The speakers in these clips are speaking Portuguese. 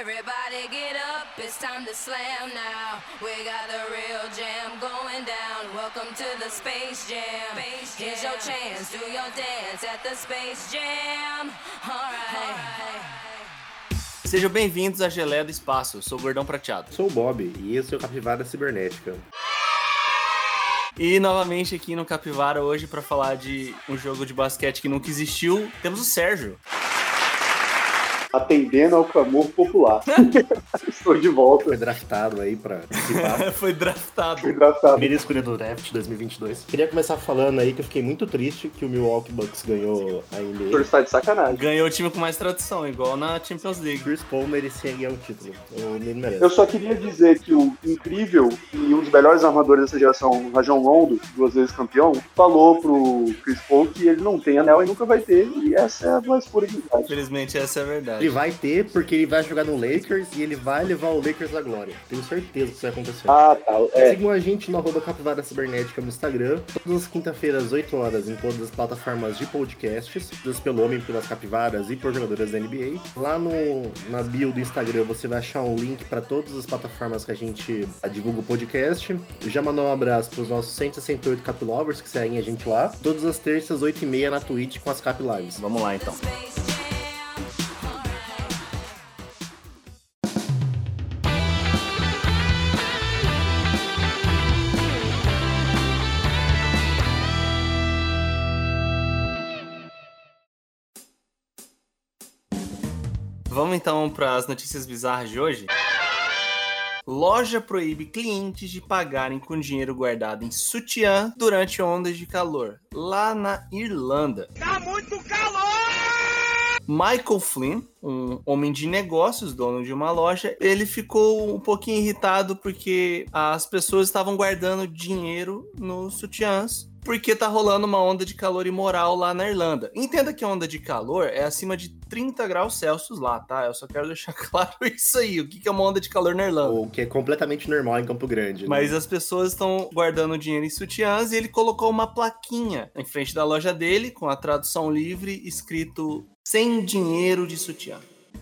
Everybody get up, it's time to slam now. We got the real jam going down. Welcome to the Space Jam. Here's your chance, do your dance at the Space Jam. Alright. Sejam bem-vindos à Geleia do Espaço. Eu sou o Gordão Prateado. Sou o Bob e esse é o Capivara Cibernética. E novamente aqui no Capivara hoje para falar de um jogo de basquete que nunca existiu, temos o Sérgio. Atendendo ao clamor popular. Estou de volta. Foi draftado aí pra. Foi draftado. Fui draftado. Primeira escolha do draft 2022. Queria começar falando aí que eu fiquei muito triste que o Milwaukee Bucks ganhou a O senhor NBA. está de sacanagem. Ganhou o time com mais tradição, igual na Champions League. Chris Paul merecia ganhar o título. O. Eu só queria dizer que o incrível e um dos melhores armadores dessa geração, o Rajon Rondo, duas vezes campeão, falou pro Chris Paul que ele não tem anel e nunca vai ter, e essa é a mais pura verdade. Infelizmente, essa é a verdade. Ele vai ter porque ele vai jogar no Lakers e ele vai levar o Lakers à glória. Tenho certeza que isso vai acontecer. Ah, tá. É, Sigam a gente no arroba Capivara Cibernética no Instagram, todas as quinta-feiras, 8 horas, em todas as plataformas de podcasts, todas pelo Homem, pelas Capivaras e por jogadoras da NBA. Lá no, na bio do Instagram você vai achar um link para todas as plataformas que a gente divulga o podcast. Já mandou um abraço para os nossos 168 Capilovers que seguem a gente lá. Todas as terças, 8h30 na Twitch com as Cap Lives. Vamos lá então. Vamos então para as notícias bizarras de hoje. Loja proíbe clientes de pagarem com dinheiro guardado em sutiã durante ondas de calor, lá na Irlanda. Tá muito calor! Michael Flynn, um homem de negócios, dono de uma loja, ele ficou um pouquinho irritado porque as pessoas estavam guardando dinheiro nos sutiãs porque tá rolando uma onda de calor imoral lá na Irlanda. Entenda que a onda de calor é acima de 30 graus Celsius lá, tá? Eu só quero deixar claro isso aí. O que é uma onda de calor na Irlanda? O que é completamente normal em Campo Grande. né? Mas as pessoas estão guardando dinheiro em sutiãs e ele colocou uma plaquinha em frente da loja dele com a tradução livre escrito sem dinheiro de sutiã.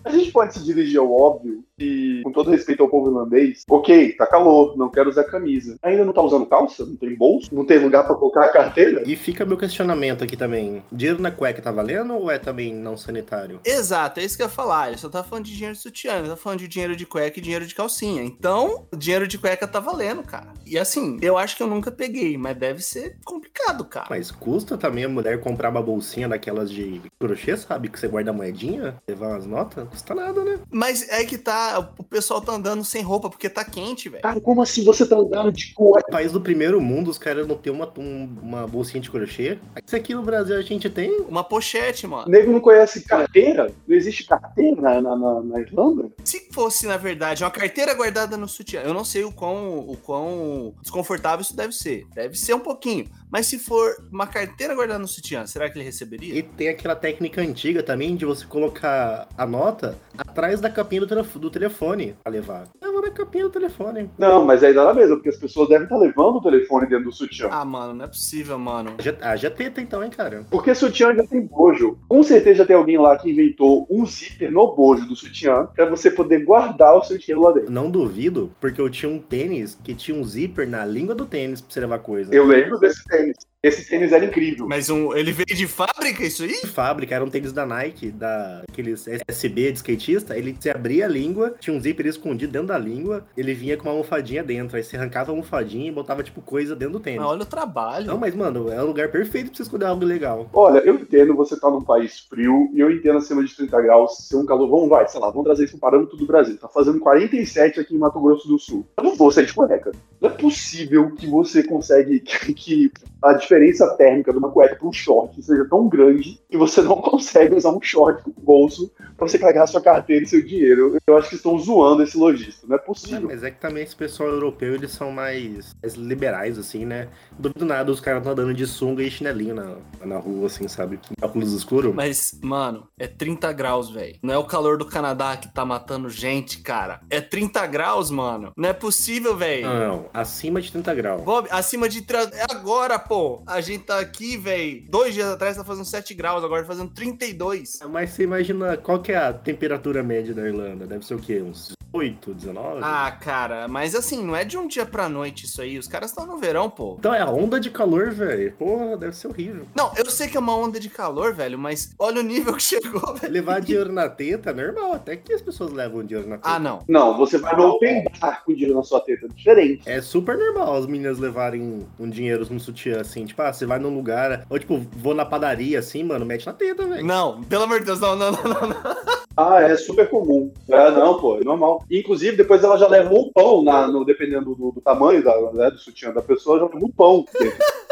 A gente pode se dirigir ao óbvio e, com todo respeito ao povo irlandês, ok, tá calor, não quero usar camisa. Ainda não tá usando calça? Não tem bolso? Não tem lugar pra colocar a carteira? E fica meu questionamento aqui também. Dinheiro na cueca tá valendo ou é também não sanitário? Exato, é isso que eu ia falar. Ele só tá falando de dinheiro de sutiã, ele tá falando de dinheiro de cueca e dinheiro de calcinha. Então, o dinheiro de cueca tá valendo, cara. E assim, eu acho que eu nunca peguei, mas deve ser complicado, cara. Mas custa também a mulher comprar uma bolsinha daquelas de crochê, sabe? Que você guarda a moedinha, levar umas notas? Custa nada, né? Mas é que tá, o pessoal tá andando sem roupa porque tá quente, velho. Cara, como assim você tá andando de cueca? País do primeiro mundo, os caras não tem uma, um- uma bolsinha de crochê. Isso aqui no Brasil a gente tem. Uma pochete, mano. O nego não conhece carteira? Não existe carteira na, na, na- na Irlanda? Se fosse, na verdade, uma carteira guardada no sutiã, eu não sei o quão, o quão desconfortável isso deve ser. Deve ser um pouquinho. Mas se for uma carteira guardada no sutiã, será que ele receberia? E tem aquela técnica antiga também de você colocar a nota atrás da capinha do, do telefone pra levar. Leva na capinha do telefone. Não, mas aí dá na mesma, porque as pessoas devem estar levando o telefone dentro do sutiã. Ah, mano, não é possível, mano. Já, ah, já tenta então, hein, cara? Porque sutiã já tem bojo. Com certeza já tem alguém lá que inventou um zíper no bojo do sutiã pra você poder guardar o seu dinheiro lá dentro. Não duvido, porque eu tinha um tênis que tinha um zíper na língua do tênis pra você levar coisa. Eu lembro desse tênis. Esse tênis era incrível. Mas um, ele veio de fábrica, isso aí? de fábrica, era um tênis da Nike, da aqueles SB de skatista, ele se abria a língua, tinha um zíper escondido dentro da língua, ele vinha com uma almofadinha dentro, aí você arrancava a almofadinha e botava, tipo, coisa dentro do tênis. Mas olha o trabalho. Não, mas, mano, é o lugar perfeito pra você escolher algo legal. Olha, eu entendo você tá num país frio e eu entendo acima de 30 graus ser um calor. Vamos, vai, sei lá, vamos trazer isso um parâmetro do Brasil. Tá fazendo 47 aqui em Mato Grosso do Sul. Eu não vou sair de cueca. Não é possível que você consegue que, que a diferença térmica de uma cueca para um short seja tão grande que você não consegue usar um short com bolso para você carregar sua carteira e seu dinheiro. Eu, acho que estão zoando esse lojista. Não é É, possível. mas é que também esse pessoal europeu, eles são mais, mais liberais, assim, né? Não duvido nada, os caras estão andando de sunga e chinelinho na, na rua, assim, sabe? Óculos escuros. Mas, mano, é 30 graus, velho. Não é o calor do Canadá que tá matando gente, cara. É 30 graus, mano. Não é possível, velho. Não, não, acima de 30 graus. Bob, acima de. Tra... É agora, pô. A gente tá aqui, velho. Dois dias atrás tá fazendo 7 graus, agora tá fazendo 32. Mas você imagina qual que é a temperatura média da Irlanda? Deve ser o quê? Uns 18, 19? Ah, cara, mas assim, não é de um dia pra noite isso aí. Os caras estão no verão, pô. Então é a onda de calor, velho. Porra, deve ser horrível. Não, eu sei que é uma onda de calor, velho, mas olha o nível que chegou, velho. Levar dinheiro na teta é normal. Até que as pessoas levam dinheiro na teta. Ah, não. Não, você vai no open bar com dinheiro na sua teta. Diferente. É super normal as meninas levarem um dinheiro no sutiã, assim. Tipo, ah, você vai num lugar. Ou tipo, vou na padaria, assim, mano, mete na teta, velho. Não, pelo amor de Deus, não, não, não, não. não. Ah, é super comum. É, não, pô, é normal. Inclusive, depois ela já leva um pão, na, no, dependendo do, do tamanho da, né, do sutiã da pessoa, já leva um pão.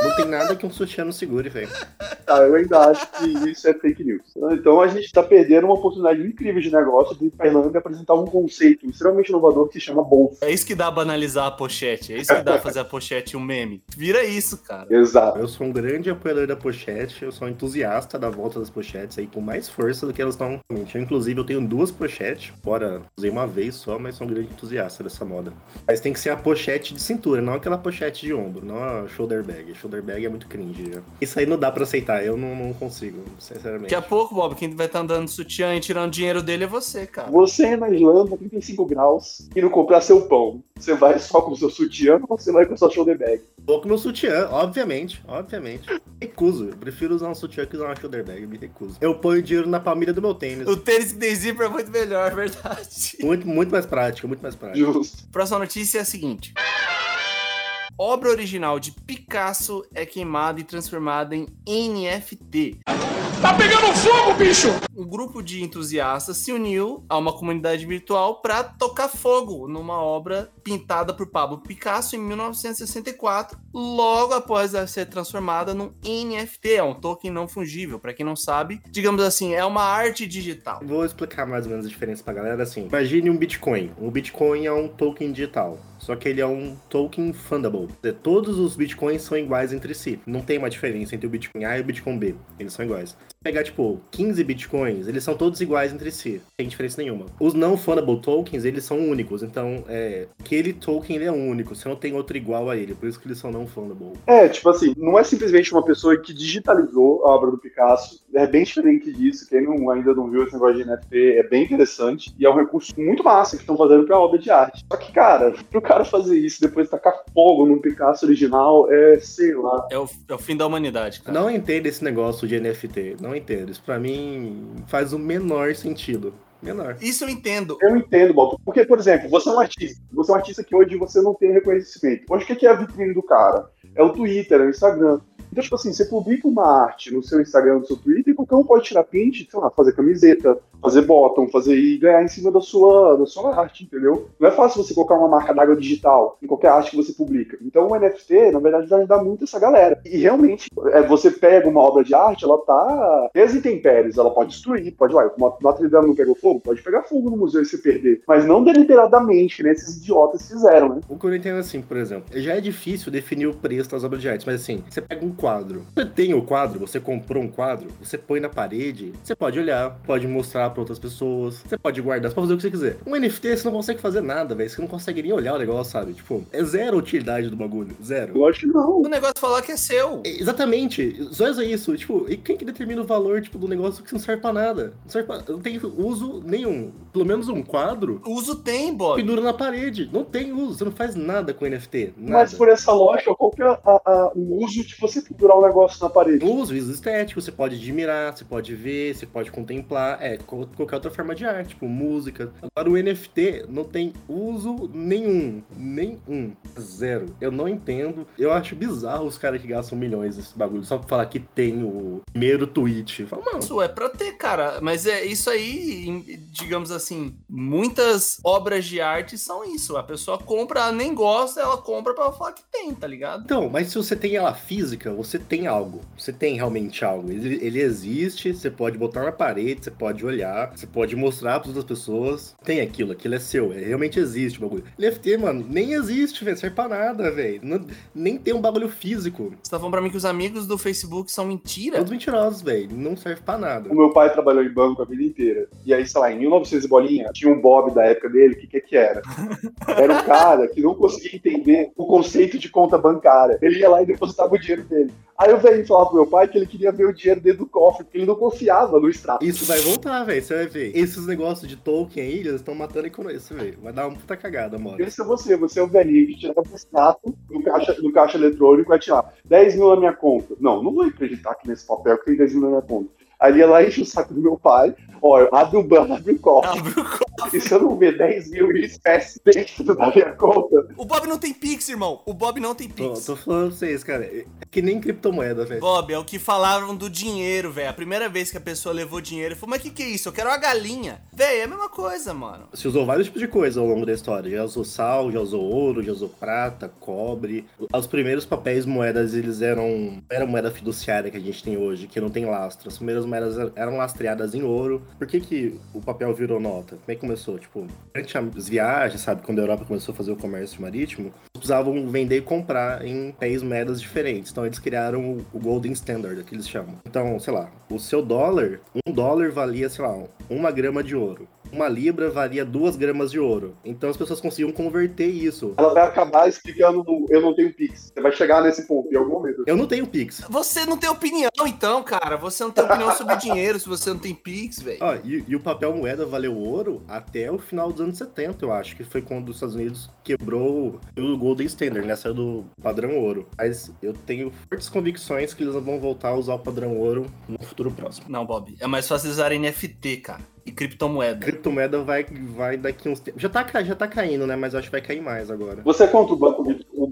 Não tem nada que um sutiã não segure, velho. Ah, eu ainda acho que isso é fake news. Então a gente tá perdendo uma oportunidade incrível de negócio de ir pra Irlanda e apresentar um conceito extremamente inovador que se chama bolsa. É isso que dá banalizar a pochete. É isso que dá fazer a pochete um meme. Vira isso, cara. Exato. Eu sou um grande apoiador da pochete, eu sou um entusiasta da volta das pochetes aí, com mais força do que elas estão. Eu, Inclusive, eu tenho duas pochetes, embora usei uma vez só, mas sou um grande entusiasta dessa moda. Mas tem que ser a pochete de cintura, não aquela pochete de ombro, não a shoulder bag. Shoulder bag é muito cringe. já. Isso aí não dá pra aceitar, eu não, não consigo, sinceramente. Daqui a pouco, Bob, quem vai estar andando de sutiã e tirando dinheiro dele é você, cara. Você é na Irlanda, 35 graus, e não comprar seu pão. Você vai só com o seu sutiã ou você vai com a sua shoulder bag? Vou com meu sutiã, obviamente, obviamente. Recuso, eu prefiro usar um sutiã que usar uma shoulder bag, me recuso. Eu ponho dinheiro na palmilha do meu tênis. O tênis que tem zíper é muito melhor, é verdade. Muito, muito mais prático, muito mais prático. Justo. Próxima notícia é a seguinte. Obra original de Picasso é queimada e transformada em NFT. Tá pegando fogo, bicho! Um grupo de entusiastas se uniu a uma comunidade virtual para tocar fogo numa obra pintada por Pablo Picasso em 1964, logo após ela ser transformada num NFT, é um token não fungível. Para quem não sabe, digamos assim, é uma arte digital. Vou explicar mais ou menos a diferença pra galera assim. Imagine um Bitcoin. Um Bitcoin é um token digital. Só que ele é um token fundable. Dizer, Todos os Bitcoins são iguais entre si. Não tem uma diferença entre o Bitcoin A e o Bitcoin B. Eles são iguais. Pegar, tipo, 15 Bitcoins, eles são todos iguais entre si. Não tem diferença nenhuma. Os não fundable tokens, eles são únicos. Então, é, aquele token ele é único. Você não tem outro igual a ele. Por isso que eles são não fundable. É, tipo assim, não é simplesmente uma pessoa que digitalizou a obra do Picasso. É bem diferente disso. Quem não, ainda não viu esse negócio de NFT é bem interessante. E é um recurso muito massa que estão fazendo pra obra de arte. Só que, cara, pro cara fazer isso depois tacar fogo num Picasso original, é, sei lá. É o, é o fim da humanidade, cara. Não entendo esse negócio de NFT. Não entendo. Isso pra mim faz o menor sentido. Menor. Isso eu entendo. Eu entendo, Bob. Porque, por exemplo, você é um artista. Você é um artista que hoje você não tem reconhecimento. Hoje o que que é a vitrine do cara? É o Twitter, é o Instagram. Então, tipo assim, você publica uma arte no seu Instagram, no seu Twitter, e qualquer um pode tirar print, sei lá, fazer camiseta, fazer bottom, fazer e ganhar em cima da sua, da sua arte, entendeu? Não é fácil você colocar uma marca d'água digital em qualquer arte que você publica. Então o NFT, na verdade, vai ajudar muito essa galera. E realmente, é, você pega uma obra de arte, ela tá desintempéries, ela pode destruir, pode, uai, Notre Dame não pegou fogo? Pode pegar fogo no museu e se perder. Mas não deliberadamente, nem esses idiotas fizeram, né? O que eu entendo assim, por exemplo, já é difícil definir o preço das obras de arte, mas assim, você pega um quadro. Você tem o quadro, você comprou um quadro, você põe na parede, você pode olhar, pode mostrar pra outras pessoas, você pode guardar, você pode fazer o que você quiser. Um NFT você não consegue fazer nada, velho. Você não consegue nem olhar o negócio, sabe? Tipo, é zero a utilidade do bagulho. Zero. Lógico que não. O negócio falar que é seu. É, Exatamente, só é isso. Tipo, e quem que determina o valor tipo, do negócio que não serve pra nada? Não, serve pra... não tem uso nenhum. Pelo menos um quadro Uso tem, Bob. pendura na parede. Não tem uso, você não faz nada com NFT. Nada. Mas por essa lógica, qual que é a- a- o uso de você pendurar um negócio na parede? Uso, uso estético, você pode admirar, você pode ver, você pode contemplar, é, qual- qualquer outra forma de arte, tipo música. Agora o NFT não tem uso nenhum, nenhum, zero. Eu não entendo, eu acho bizarro os caras que gastam milhões nesse bagulho, só pra falar que tem o primeiro tweet. Fala, mano, Isso é pra ter, cara. Mas é isso aí, digamos assim, muitas obras de arte são isso. A pessoa compra, ela nem gosta, ela compra pra falar que tem, tá ligado? Então, mas se você tem ela física, você tem algo. Você tem realmente algo. Ele, ele existe, você pode botar na parede, você pode olhar, você pode mostrar para outras pessoas. Tem aquilo, aquilo é seu. É, realmente existe o bagulho. NFT, mano, nem existe, velho. Serve pra nada, velho. Não- Nem tem um bagulho físico. Você tá falando pra mim que os amigos do Facebook são mentira? Todos mentirosos, velho. Não serve pra nada. O meu pai trabalhou em banco a vida inteira. E aí, sei lá, em 1900 e bolinha, tinha um Bob da época dele, o que, que que era? Era um cara que não conseguia entender o conceito de conta bancária. Ele ia lá e depositava o dinheiro dele. Aí o velho falava pro meu pai que ele queria ver o dinheiro dentro do cofre, porque ele não confiava no extrato. Isso vai voltar, velho. Você vai ver. Esses negócios de Tolkien aí, eles estão matando isso, velho. Vai dar uma puta cagada, mano. Esse é você, você é o velhinho que tirava o extrato do caixa, do caixa eletrônico e vai tirar 10 mil na minha conta. Não, não vou acreditar que nesse papel que tem 10 mil na minha conta. Aí ia lá enche o saco do meu pai, ó, abre o banco, abre o cofre. Abre o cofre. E se eu não ver 10 mil em espécie dentro da minha conta, O Bob não tem Pix, irmão. O Bob não tem Tô, Pix. tô falando pra vocês, cara. É que nem criptomoeda, velho. Bob, é o que falavam do dinheiro, velho. A primeira vez que a pessoa levou dinheiro, falou, mas que que é isso? Eu quero uma galinha. Velho, é a mesma coisa, mano. Se usou vários tipos de coisa ao longo da história. Já usou sal, já usou ouro, já usou prata, cobre. Os primeiros papéis moedas, eles eram. Era a moeda fiduciária que a gente tem hoje, que não tem lastro. As primeiras moedas eram lastreadas em ouro. Por que, que o papel virou nota? Como é que começou? Tipo, durante as viagens, sabe? Quando a Europa começou a fazer o comércio marítimo, precisavam vender e comprar em papéis moedas diferentes. Então eles criaram o Golden Standard, que eles chamam. Então, sei lá, o seu dólar, um dólar valia, sei lá, uma grama de ouro. Uma libra valia duas gramas de ouro. Então as pessoas conseguiam converter isso. ela vai acabar explicando no eu não tenho Pix. Você vai chegar nesse ponto em algum momento. Eu não tenho Pix. Você não tem opinião, então, cara. Você não tem opinião sobre dinheiro se você não tem Pix, velho. Ó, e, e o papel moeda valeu ouro até o final dos anos 70, eu acho, que foi quando os Estados Unidos quebrou o Golden Standard, né? Saiu do padrão ouro. Mas eu tenho fortes convicções que eles vão voltar a usar o padrão ouro no futuro próximo. Não, Bob. É mais fácil usar NFT, cara. E criptomoeda. Criptomoeda vai, vai daqui uns tempos. Já tá, já tá caindo, né? Mas eu acho que vai cair mais agora. Você é contra o banco,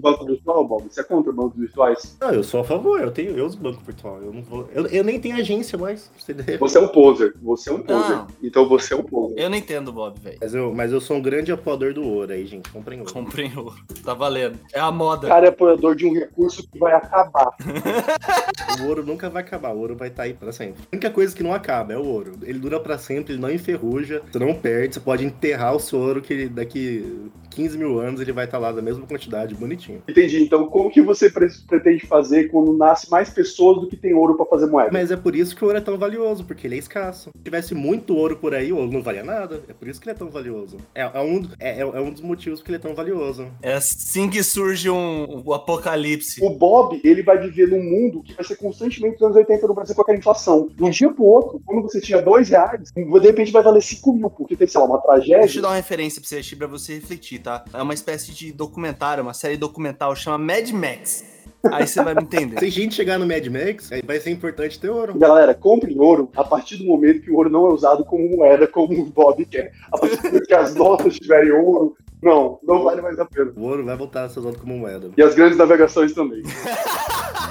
banco virtual, Bob? Você é contra bancos virtuais? Não, eu sou a favor, eu tenho eu uso banco virtual. Eu não vou. Eu, eu nem tenho agência mais, você? Você é um poser. Você é um poser. Não. Então você é um poser. Eu não entendo, Bob, velho. Mas eu, mas eu sou um grande apoiador do ouro aí, gente. Comprem ouro. Comprei ouro. Tá valendo. É a moda. O cara é apoiador de um recurso que vai acabar. O ouro nunca vai acabar, o ouro vai estar aí pra sempre. A única coisa que não acaba é o ouro. Ele dura pra sempre, ele não enferruja, você não perde, você pode enterrar o seu ouro que daqui 15 mil anos ele vai estar lá da mesma quantidade, bonitinho. Entendi. Então, como que você pre- pretende fazer quando nasce mais pessoas do que tem ouro pra fazer moeda? Mas é por isso que o ouro é tão valioso, porque ele é escasso. Se tivesse muito ouro por aí, o ouro não valia nada. É por isso que ele é tão valioso. É, é um, é, é um dos motivos que ele é tão valioso. É assim que surge um, o apocalipse. O Bob, ele vai viver num mundo que vai ser constantemente nos anos 80 no Brasil com aquela inflação. De um dia pro outro, quando você tinha dois reais, de repente vai valer 5 mil, porque teve, sei lá, uma Deixa eu tragédia. dar uma referência pra você, pra você refletir, tá? É uma espécie de documentário, uma série documental, chama Mad Max. Aí você vai me entender. Se a gente chegar no Mad Max, aí vai ser importante ter ouro. Galera, comprem ouro a partir do momento que o ouro não é usado como moeda, como o Bob quer. A partir do momento que as notas tiverem ouro, não, não vale mais a pena. O ouro vai voltar a ser usado como moeda. E as grandes navegações também.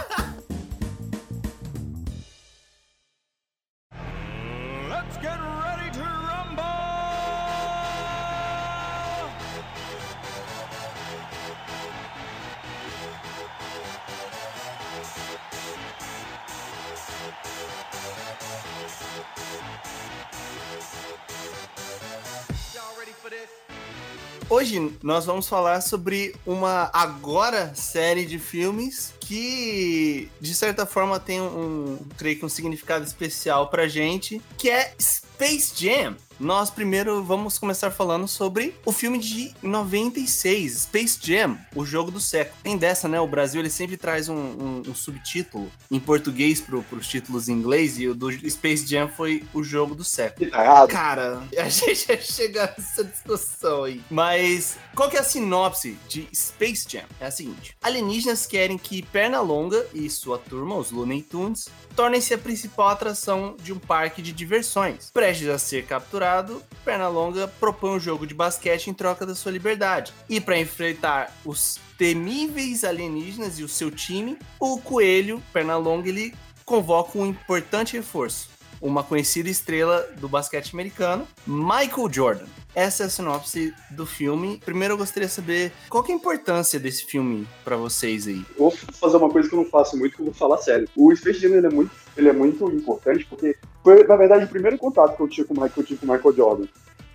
Hoje nós vamos falar sobre uma agora série de filmes que, de certa forma, tem um, creio que um significado especial pra gente, que é Space Jam. Nós primeiro vamos começar falando sobre o filme de 96, Space Jam, o jogo do século. Tem dessa, né? O Brasil ele sempre traz um, um- um subtítulo em português pro, pros títulos em inglês, e o do Space Jam foi o jogo do século. Tá errado. Cara, a gente vai chegar nessa discussão aí. Mas qual que é a sinopse de Space Jam? É a seguinte: alienígenas querem que Pernalonga e sua turma, os Looney Tunes, tornem-se a principal atração de um parque de diversões. Prestes a ser capturado, Pernalonga propõe um jogo de basquete em troca da sua liberdade. E para enfrentar os temíveis alienígenas e o seu time, o coelho Pernalonga ele convoca um importante reforço uma conhecida estrela do basquete americano, Michael Jordan. Essa é a sinopse do filme. Primeiro eu gostaria de saber qual é a importância desse filme pra vocês aí. Vou fazer uma coisa que eu não faço muito, que eu vou falar sério. O Space Jam ele é muito, ele é muito importante porque foi, na verdade, o primeiro contato que eu tive com o Michael, com o Michael Jordan.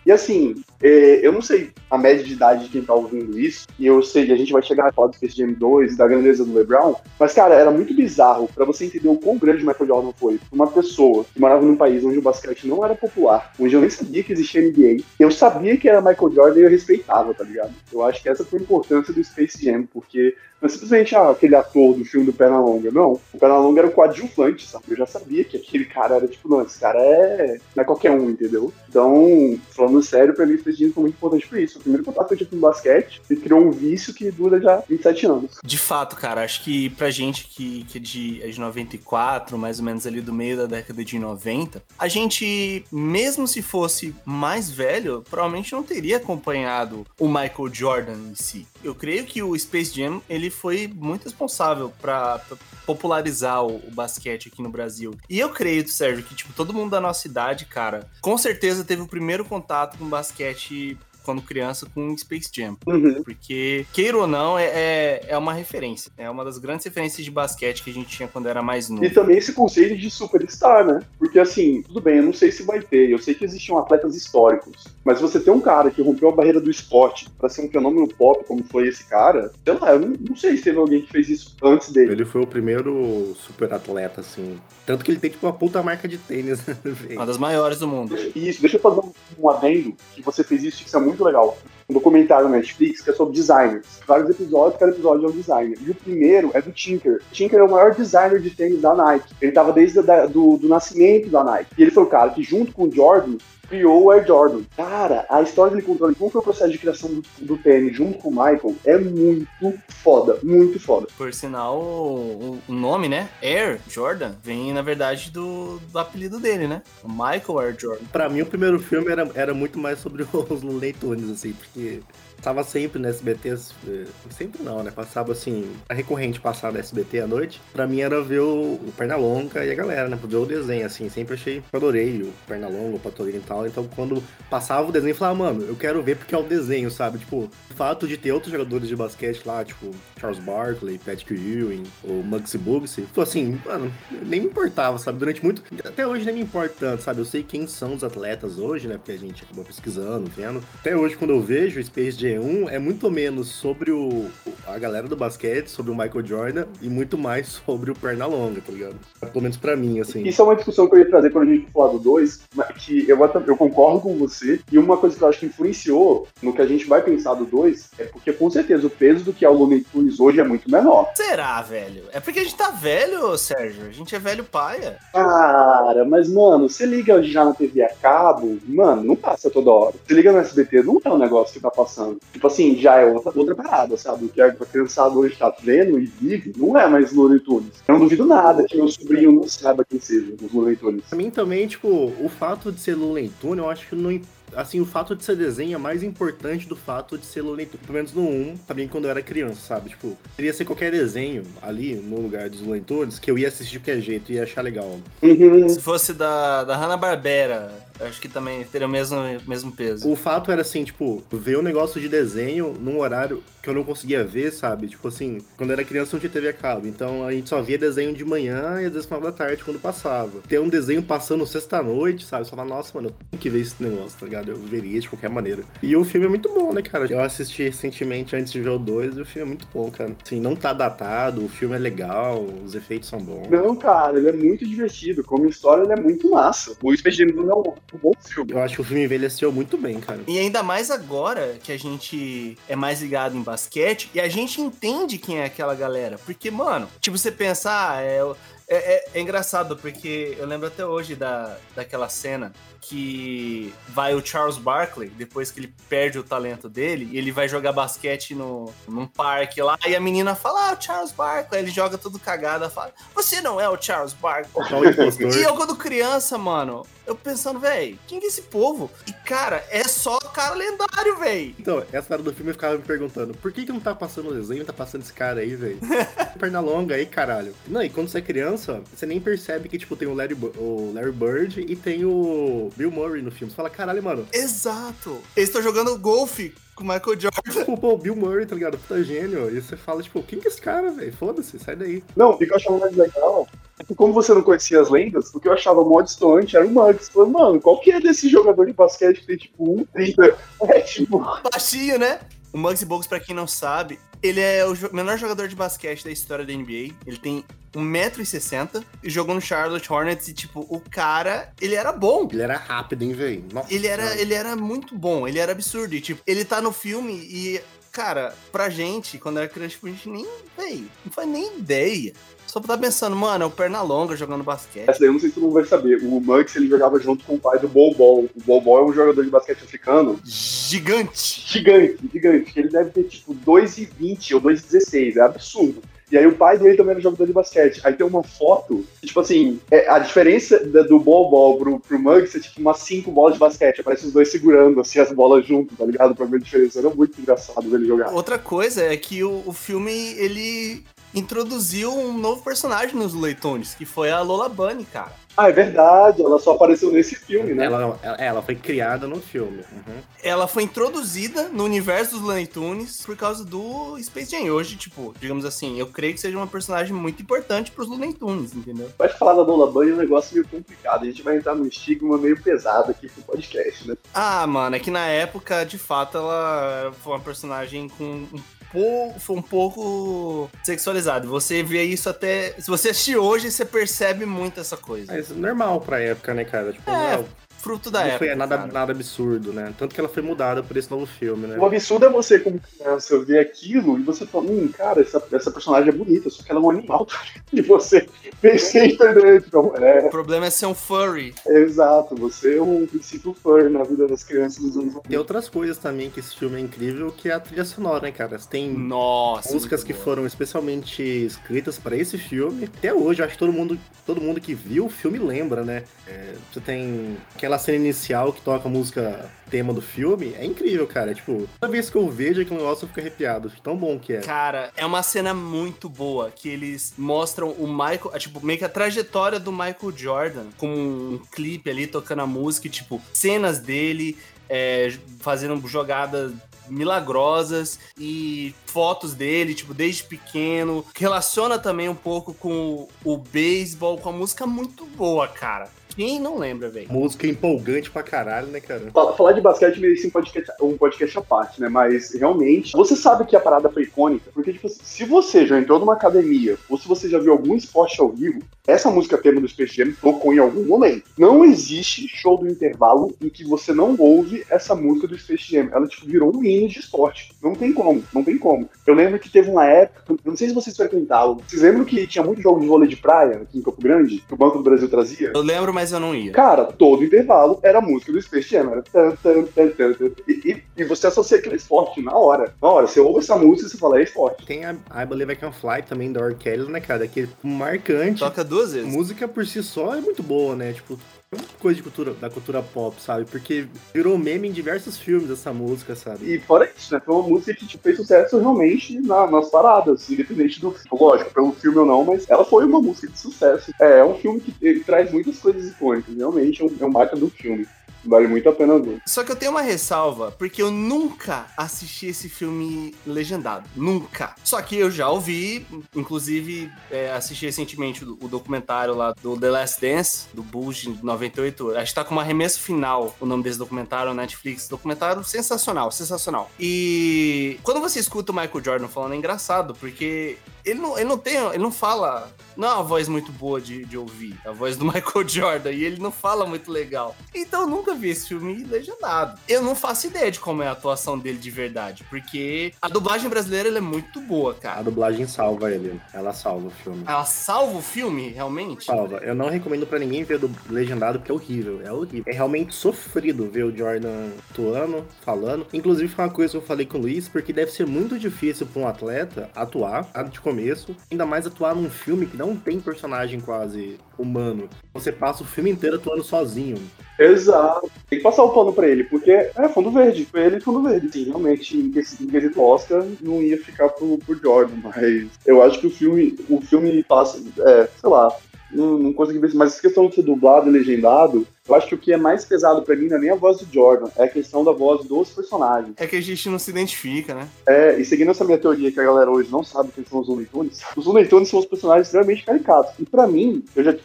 E assim, É, eu não sei a média de idade de quem tá ouvindo isso, e eu sei a gente vai chegar a falar do Space Jam 2 e da grandeza do LeBron, mas, cara, era muito bizarro pra você entender o quão grande o Michael Jordan foi. Uma pessoa que morava num país onde o basquete não era popular, onde eu nem sabia que existia NBA, eu sabia que era Michael Jordan e eu respeitava, tá ligado? Eu acho que essa foi a importância do Space Jam, porque não é simplesmente ah, aquele ator do filme do Pernalonga, não. O Pernalonga era o coadjuvante, sabe? Eu já sabia que aquele cara era tipo, não, esse cara é. não é qualquer um, entendeu? Então, falando sério, pra mim, Space Jam foi muito importante por isso. O primeiro contato que eu tive com basquete e criou um vício que dura já 27 anos. De fato, cara, acho que pra gente que, que é, de, é de 94, mais ou menos ali do meio da década de 90, a gente, mesmo se fosse mais velho, provavelmente não teria acompanhado o Michael Jordan em si. Eu creio que o Space Jam, ele foi muito responsável pra popularizar o, o basquete aqui no Brasil. E eu creio, Sérgio, que, tipo, todo mundo da nossa idade, cara, com certeza teve o primeiro contato com basquete quando criança com Space Jam. Uhum. Porque, queira ou não, é, é, é uma referência. É uma das grandes referências de basquete que a gente tinha quando era mais novo. E também esse conceito de superstar, né? Porque assim, tudo bem, eu não sei se vai ter, eu sei que existiam atletas históricos, mas você ter um cara que rompeu a barreira do esporte pra ser um fenômeno pop, como foi esse cara, sei lá, eu não, não sei se teve alguém que fez isso antes dele. Ele foi o primeiro super atleta, assim. Tanto que ele tem, tipo, uma puta marca de tênis. né? Uma das maiores do mundo. Isso, deixa eu fazer um, um adendo que você fez isso, que isso é muito legal. Um documentário na Netflix que é sobre designers. Vários episódios, cada episódio é um designer. E o primeiro é do Tinker. Tinker é o maior designer de tênis da Nike. Ele tava desde da, do, do nascimento da Nike. E ele foi o cara que, junto com o Jordan, criou o Air Jordan. Cara, a história dele contando como foi o processo de criação do, do tênis junto com o Michael é muito foda, muito foda. Por sinal, o, o nome, né? Air Jordan, vem, na verdade, do, do apelido dele, né? O Michael Air Jordan. Pra mim, o primeiro filme era, era muito mais sobre os Looney Tunes, assim, porque Yeah. Tava sempre no SBT, eh, sempre não, né? Passava assim, a recorrente passar no SBT à noite. Pra mim era ver o, Pernalonga e a galera, né? Ver o desenho, assim, sempre achei, adorei o Pernalonga, o Patolino e tal. Então quando passava o desenho, eu falava, mano, eu quero ver porque é o desenho, sabe? Tipo, o fato de ter outros jogadores de basquete lá, tipo, Charles Barkley, Patrick Ewing, o Muggsy Bugsy, tipo assim, mano, nem me importava, sabe? Durante muito. Até hoje nem me importa tanto, sabe? Eu sei quem são os atletas hoje, né? Porque a gente acabou pesquisando, vendo. Até hoje, quando eu vejo Space Jam 1, é muito menos sobre o, a galera do basquete, sobre o Michael Jordan, e muito mais sobre o Pernalonga, tá ligado? Pelo menos pra mim, assim. Isso é uma discussão que eu ia trazer quando a gente falar do 2, que eu, eu concordo com você, e uma coisa que eu acho que influenciou no que a gente vai pensar do 2 é porque, com certeza, o peso do que é o Looney Tunes hoje é muito menor. Será, velho? É porque a gente tá velho, Sérgio. A gente é velho paia. Cara, mas, mano, você liga já na TV a cabo, mano, não passa toda hora. Você liga no SBT, não é um negócio que tá passando. Tipo assim, já é outra, outra parada, sabe? O que a criançada hoje tá vendo e vive, não é mais Looney Tunes. Eu não duvido nada que meu sobrinho não saiba quem seja os Looney Tunes. Pra mim também, tipo, o fato de ser Looney Tunes, eu acho que não. im- Assim, o fato de ser desenho é mais importante do fato de ser Looney Tunes. Pelo menos no 1, pra mim, quando eu era criança, sabe? Tipo, poderia ser qualquer desenho ali, no lugar dos Looney Tunes, que eu ia assistir de qualquer jeito e ia achar legal. Uhum. Se fosse da, da Hanna-Barbera, eu acho que também teria o mesmo, mesmo peso. O fato era assim, tipo, ver um negócio de desenho num horário que eu não conseguia ver, sabe? Tipo assim, quando eu era criança não tinha TV a cabo, então a gente só via desenho de manhã e às vezes final da tarde quando passava. Ter um desenho passando sexta-noite, sabe? Você fala, nossa, mano, eu tenho que ver esse negócio, tá ligado? Eu veria de qualquer maneira. E o filme é muito bom, né, cara? Eu assisti recentemente antes de ver o 2 e o filme é muito bom, cara. Assim, não tá datado, o filme é legal, os efeitos são bons. Não, cara, ele é muito divertido. Como história, ele é muito massa. O Space Jam 1 é um, bom filme. Eu acho que o filme envelheceu muito bem, cara. E ainda mais agora que a gente é mais ligado em basquete e a gente entende quem é aquela galera. Porque, mano, tipo, você pensa, ah, é, é, é- é engraçado, porque eu lembro até hoje da, daquela cena que vai o Charles Barkley, depois que ele perde o talento dele, e ele vai jogar basquete no, num parque lá, e a menina fala, ah, o Charles Barkley, aí ele joga tudo cagado, fala, você não é o Charles Barkley. Impostor. E eu, quando criança, mano, eu pensando, véi, quem que é esse povo? E, cara, é só cara lendário, véi. Então, essa hora do filme eu ficava me perguntando, por que que não tá passando o desenho, tá passando esse cara aí, velho? Perna longa aí, caralho. Não, e quando você é criança, você nem percebe que, tipo, tem o Larry, o Larry Bird e tem o Bill Murray no filme. Você fala, caralho, mano, Exato. Eles estão jogando golfe com o Michael Jordan. Tipo, pô, o Bill Murray, tá ligado? Puta gênio. E você fala, tipo, quem que é esse cara, velho? Foda-se, sai daí. Não, o que eu achava mais legal é que como você não conhecia as lendas, o que eu achava mó distante era o Muggs. Falei, mano, qual que é desse jogador de basquete que tem tipo 1,30? É tipo. Baixinho, né? O Muggsy Bogues, pra quem não sabe, ele é o jo- menor jogador de basquete da história da NBA. Ele tem 1,60m e jogou no Charlotte Hornets e, tipo, o cara, ele era bom. Ele era rápido, hein, velho? Ele era, ele era muito bom, ele era absurdo. E, tipo, ele tá no filme e, cara, pra gente, quando era criança, tipo, a gente nem, véi, não faz nem ideia. Só tá pensando, mano, é o Pernalonga jogando basquete. Essa daí eu não sei se todo mundo vai saber. O Muggs ele jogava junto com o pai do Bol Bol. O Bol Bol é um jogador de basquete africano Gigante. gigante, gigante. Ele deve ter tipo 2,20 ou 2,16. É absurdo. E aí o pai dele também era jogador de basquete. Aí tem uma foto, tipo assim, é, a diferença do Bol Bol pro, pro Muggs é tipo umas cinco bolas de basquete. Aparece os dois segurando assim as bolas junto, tá ligado? Pra ver a diferença. Era muito engraçado ele jogar. Outra coisa é que o, o filme, ele introduziu um novo personagem nos Leitones, que foi a Lola Bunny, cara. Ah, é verdade. Ela só apareceu nesse filme, né? Ela, ela, ela foi criada no filme. Uhum. Ela foi introduzida no universo dos Looney Tunes por causa do Space Jam. Hoje, tipo, digamos assim, eu creio que seja uma personagem muito importante pros Looney Tunes, entendeu? Vai falar da Lola Bunny é um negócio meio complicado. A gente vai entrar num estigma meio pesado aqui pro podcast, né? Ah, mano, é que na época, de fato, ela foi uma personagem com um pouco, foi um pouco sexualizado. Você vê isso até. Se você assistir hoje, você percebe muito essa coisa. Mas normal pra época, né, cara? Tipo, É, não, Fruto da não época. foi nada, cara. nada absurdo, né? Tanto que ela foi mudada por esse novo filme, né? O absurdo é você, como criança, ver aquilo e você fala, hum, cara, essa, essa personagem é bonita, só que ela é um animal. tá? E você vem sem entender. Tipo, é, O problema é ser um furry. é exato, você é um princípio fur na vida das crianças dos anos 90. Tem outras coisas também que esse filme é incrível, que é a trilha sonora, né, cara? Tem Nossa. músicas que boa. foram especialmente escritas para esse filme. Até hoje, eu acho que todo mundo, todo mundo que viu o filme lembra, né? É, você tem aquela cena inicial que toca a música tema do filme. É incrível, cara. Tipo, toda vez que eu vejo aquele negócio, eu fico arrepiado. Tão bom que é. Cara, é uma cena muito boa que eles mostram o Michael, é, tipo, meio que a trajetória do Michael Jordan, com um clipe ali tocando a música, e, tipo, cenas dele é, fazendo jogadas milagrosas e fotos dele, tipo, desde pequeno. que Relaciona também um pouco com o, o beisebol, com a música muito boa, cara. Quem não lembra, velho? Música empolgante pra caralho, né, cara? Fala- Falar de basquete merecia um podcast, um podcast à parte, né? Mas realmente, você sabe que a parada foi icônica, porque, tipo, assim, se você já entrou numa academia, ou se você já viu algum esporte ao vivo, essa música tema do Space Jam tocou em algum momento. Não existe show do intervalo em que você não ouve essa música do Space Jam. Ela, tipo, virou um hino de esporte. Não tem como, não tem como. Eu lembro que teve uma época, eu não sei se vocês frequentavam, vocês lembram que tinha muito jogo de vôlei de praia aqui em Campo Grande, que o Banco do Brasil trazia? Eu lembro, mas eu não ia. Cara, todo intervalo era a música do Space Jam. Era tan, tan, tan, tan, tan. E, e- e você associa aquele esporte na hora. Na hora, você ouve essa música e você fala, é esporte. Tem a I Believe I Can Fly também, da R. Kelly, né, cara? Que é marcante. Toca duas A vezes. música por si só é muito boa, né? Tipo, é uma coisa de cultura, da cultura pop, sabe? Porque virou meme em diversos filmes essa música, sabe? E fora isso, né? Foi uma música que tipo, fez sucesso realmente na- nas paradas, independente do filme. Lógico, pelo filme ou não, mas ela foi uma música de sucesso. É, é um filme que ele traz muitas coisas icônicas. Realmente é um, é um baita do filme. Vale muito a pena ver. Só que eu tenho uma ressalva, porque eu nunca assisti esse filme legendado. Nunca. Só que eu já ouvi, inclusive é, assisti recentemente o, o documentário lá do The Last Dance, do Bush de 98. Acho que tá com uma arremesso final o nome desse documentário na Netflix. Documentário sensacional, sensacional. E quando você escuta o Michael Jordan falando, é engraçado, porque ele não, ele não tem, ele não fala. Não é uma voz muito boa de, de ouvir, a voz do Michael Jordan, e ele não fala muito legal. Então eu nunca vi esse filme legendado. Eu não faço ideia de como é a atuação dele de verdade, porque a dublagem brasileira é muito boa, A cara. dublagem salva ele. Ela salva o filme. Ela salva o filme, realmente? Salva. Eu não recomendo pra ninguém ver do legendado porque é horrível. É horrível. É realmente sofrido ver o Jordan atuando, falando. Inclusive foi uma coisa que eu falei com o Luiz, porque deve ser muito difícil pra um atleta atuar de começo, ainda mais atuar num filme que não tem personagem quase humano. Você passa o filme inteiro atuando sozinho. Exato. Tem que passar o pano pra ele, porque é fundo verde. Foi ele fundo verde. Sim, realmente, em quesito Oscar, não ia ficar pro, pro Jordan, mas eu acho que o filme, o filme passa, é, sei lá, não, não consegui ver, mas essa questão de ser dublado e legendado, Eu acho que o que é mais pesado pra mim não é nem a voz do Jordan, é a questão da voz dos personagens. É que a gente não se identifica, né? É, e seguindo essa minha teoria que a galera hoje não sabe quem são os Looney Tunes, os Looney Tunes são os personagens extremamente caricatos. E pra mim, eu já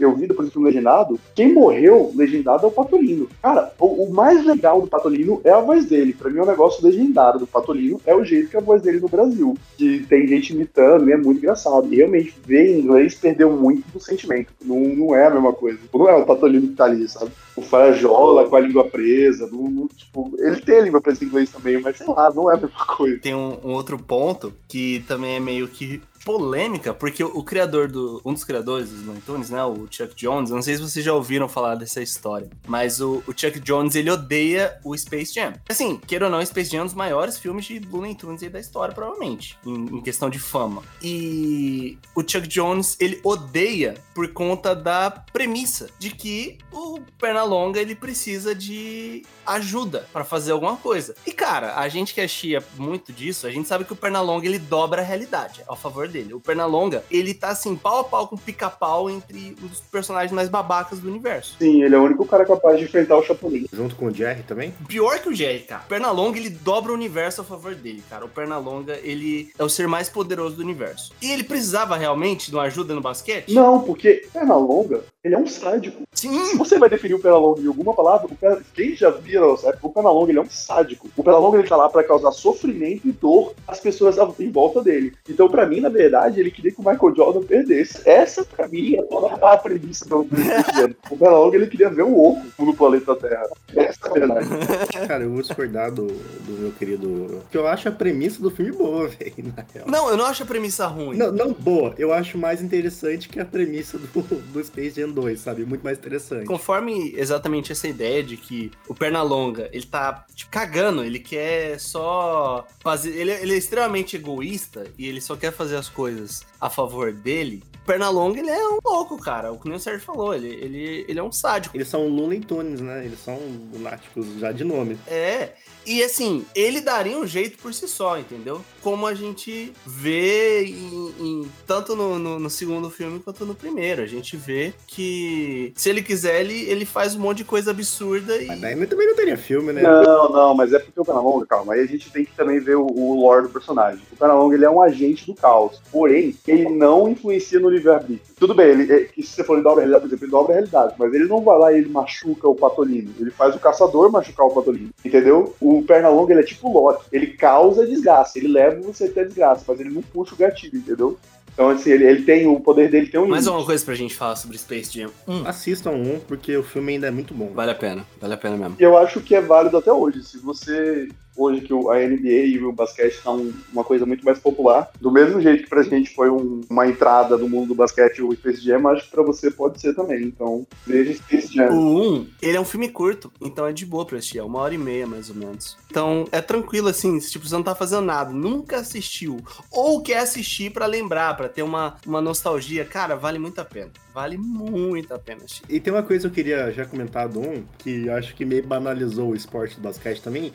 eu vi depois do filme legendado, quem morreu legendado é o Patolino. Cara, o, o mais legal do Patolino é a voz dele. Pra mim, o negócio legendado do Patolino é o jeito que é a voz dele no Brasil. Que tem gente imitando e é muito engraçado. E realmente, ver em inglês perdeu muito do sentimento. Não, não é a mesma coisa. Não é o Patolino que tá ali, sabe? O Frajola com a língua presa. Não, não, tipo, ele tem a língua presa em inglês também, mas sei lá, não é a mesma coisa. Tem um, um outro ponto que também é meio que polêmica, porque o, criador do. Um dos criadores dos Looney né? O Chuck Jones, não sei se vocês já ouviram falar dessa história, mas o, o Chuck Jones ele odeia o Space Jam. Assim, queira ou não, Space Jam é um dos maiores filmes de Looney Tunes da história, provavelmente, em, em questão de fama. E o Chuck Jones ele odeia por conta da premissa de que o Pernalonga ele precisa de ajuda para fazer alguma coisa. E cara, a gente que achia muito disso, a gente sabe que o Pernalonga ele dobra a realidade ao favor dele. O Pernalonga, ele tá assim, pau a pau com pica-pau entre um dos personagens mais babacas do universo. Sim, ele é o único cara capaz de enfrentar o Chapolin. Junto com o Jerry também? Pior que o Jerry, cara. O Pernalonga, ele dobra o universo a favor dele, cara. O Pernalonga, ele é o ser mais poderoso do universo. E ele precisava realmente de uma ajuda no basquete? Não, porque Pernalonga, ele é um sádico. Se Sim! você vai definir o Pernalonga em alguma palavra, o Per- quem já viu? O Pernalonga, ele é um sádico. O Pernalonga, ele tá lá pra causar sofrimento e dor às pessoas em volta dele. Então, pra mim, na verdade, ele queria que o Michael Jordan perdesse. Essa, pra mim, é toda a premissa do Cristiano. O Pernalonga, ele queria ver o oco no planeta Terra. Essa é a verdade. Cara, eu vou discordar do, do meu querido. Que eu acho a premissa do filme boa, velho, na real. Não, eu não acho a premissa ruim. Não, não boa. Eu acho mais interessante que a premissa do, do Space Jam 2, sabe? Muito mais interessante. Conforme exatamente essa ideia de que o Pernalonga, ele tá tipo, cagando, ele quer só fazer. Ele, ele é extremamente egoísta e ele só quer fazer as coisas a favor dele. Pernalonga, ele é um louco, cara. O que o Sérgio falou, ele, ele, ele é um sádico. Eles são Looney Tunes, né? Eles são lunáticos já de nome. É. E assim, ele daria um jeito por si só, entendeu? Como a gente vê em, em- tanto no, no- no segundo filme quanto no primeiro. A gente vê que se ele quiser, ele, ele faz um monte de coisa absurda e. Mas daí também não teria filme, né? Não, não, mas é porque o Pernalonga, calma, aí a gente tem que também ver o, o lore do personagem. O Pernalonga, ele é um agente do caos, porém, ele não influencia no livre-arbítrio. Tudo bem, ele, é, se você for ele dobra a realidade, por exemplo, ele dobra a realidade, mas ele não vai lá e ele machuca o Patolino. Ele faz o caçador machucar o Patolino, entendeu? O Pernalonga, ele é tipo Loki, ele causa desgaste, ele leva você até desgaste, mas ele não puxa o gatilho, entendeu? Então, assim, ele, ele tem, o poder dele tem um Mais limite. uma coisa pra gente falar sobre Space Jam. Hum, Assistam um, porque o filme ainda é muito bom. vale a pena, vale a pena mesmo. E eu acho que é válido até hoje. Se você. Hoje que o- a NBA e o basquete estão uma coisa muito mais popular, do mesmo jeito que pra gente foi um- uma entrada no mundo do basquete o Space Jam, acho que pra você pode ser também. Então, veja Space O Jam. 1, ele é um filme curto, então é de boa pra assistir, é uma hora e meia mais ou menos. Então é tranquilo assim, se, tipo, você não tá fazendo nada, nunca assistiu, ou quer assistir pra lembrar, pra ter uma, uma nostalgia, cara, vale muito a pena. Vale muito a pena assistir. E tem uma coisa que eu queria já comentar do 1, que eu acho que meio banalizou o esporte do basquete também.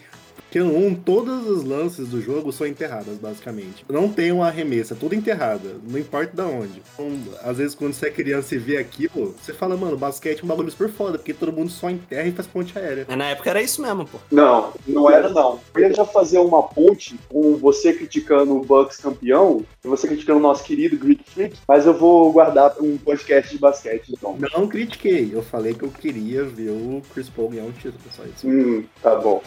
Porque no 1, todos os lances do jogo são enterradas, basicamente. Não tem uma arremessa, é tudo enterrada, não importa de onde. Então, às vezes, quando você é criança e vê aquilo, você fala, mano, basquete é um bagulho super foda, porque todo mundo só enterra e faz ponte aérea. Mas na época era isso mesmo, pô. Não, não era não. Eu ia já fazer uma ponte com você criticando o Bucks campeão e você criticando o nosso querido Greek Freak, mas eu vou guardar pra um podcast de basquete, então. Não critiquei, eu falei que eu queria ver o Chris Paul ganhar um título, só isso. Hum, tá bom.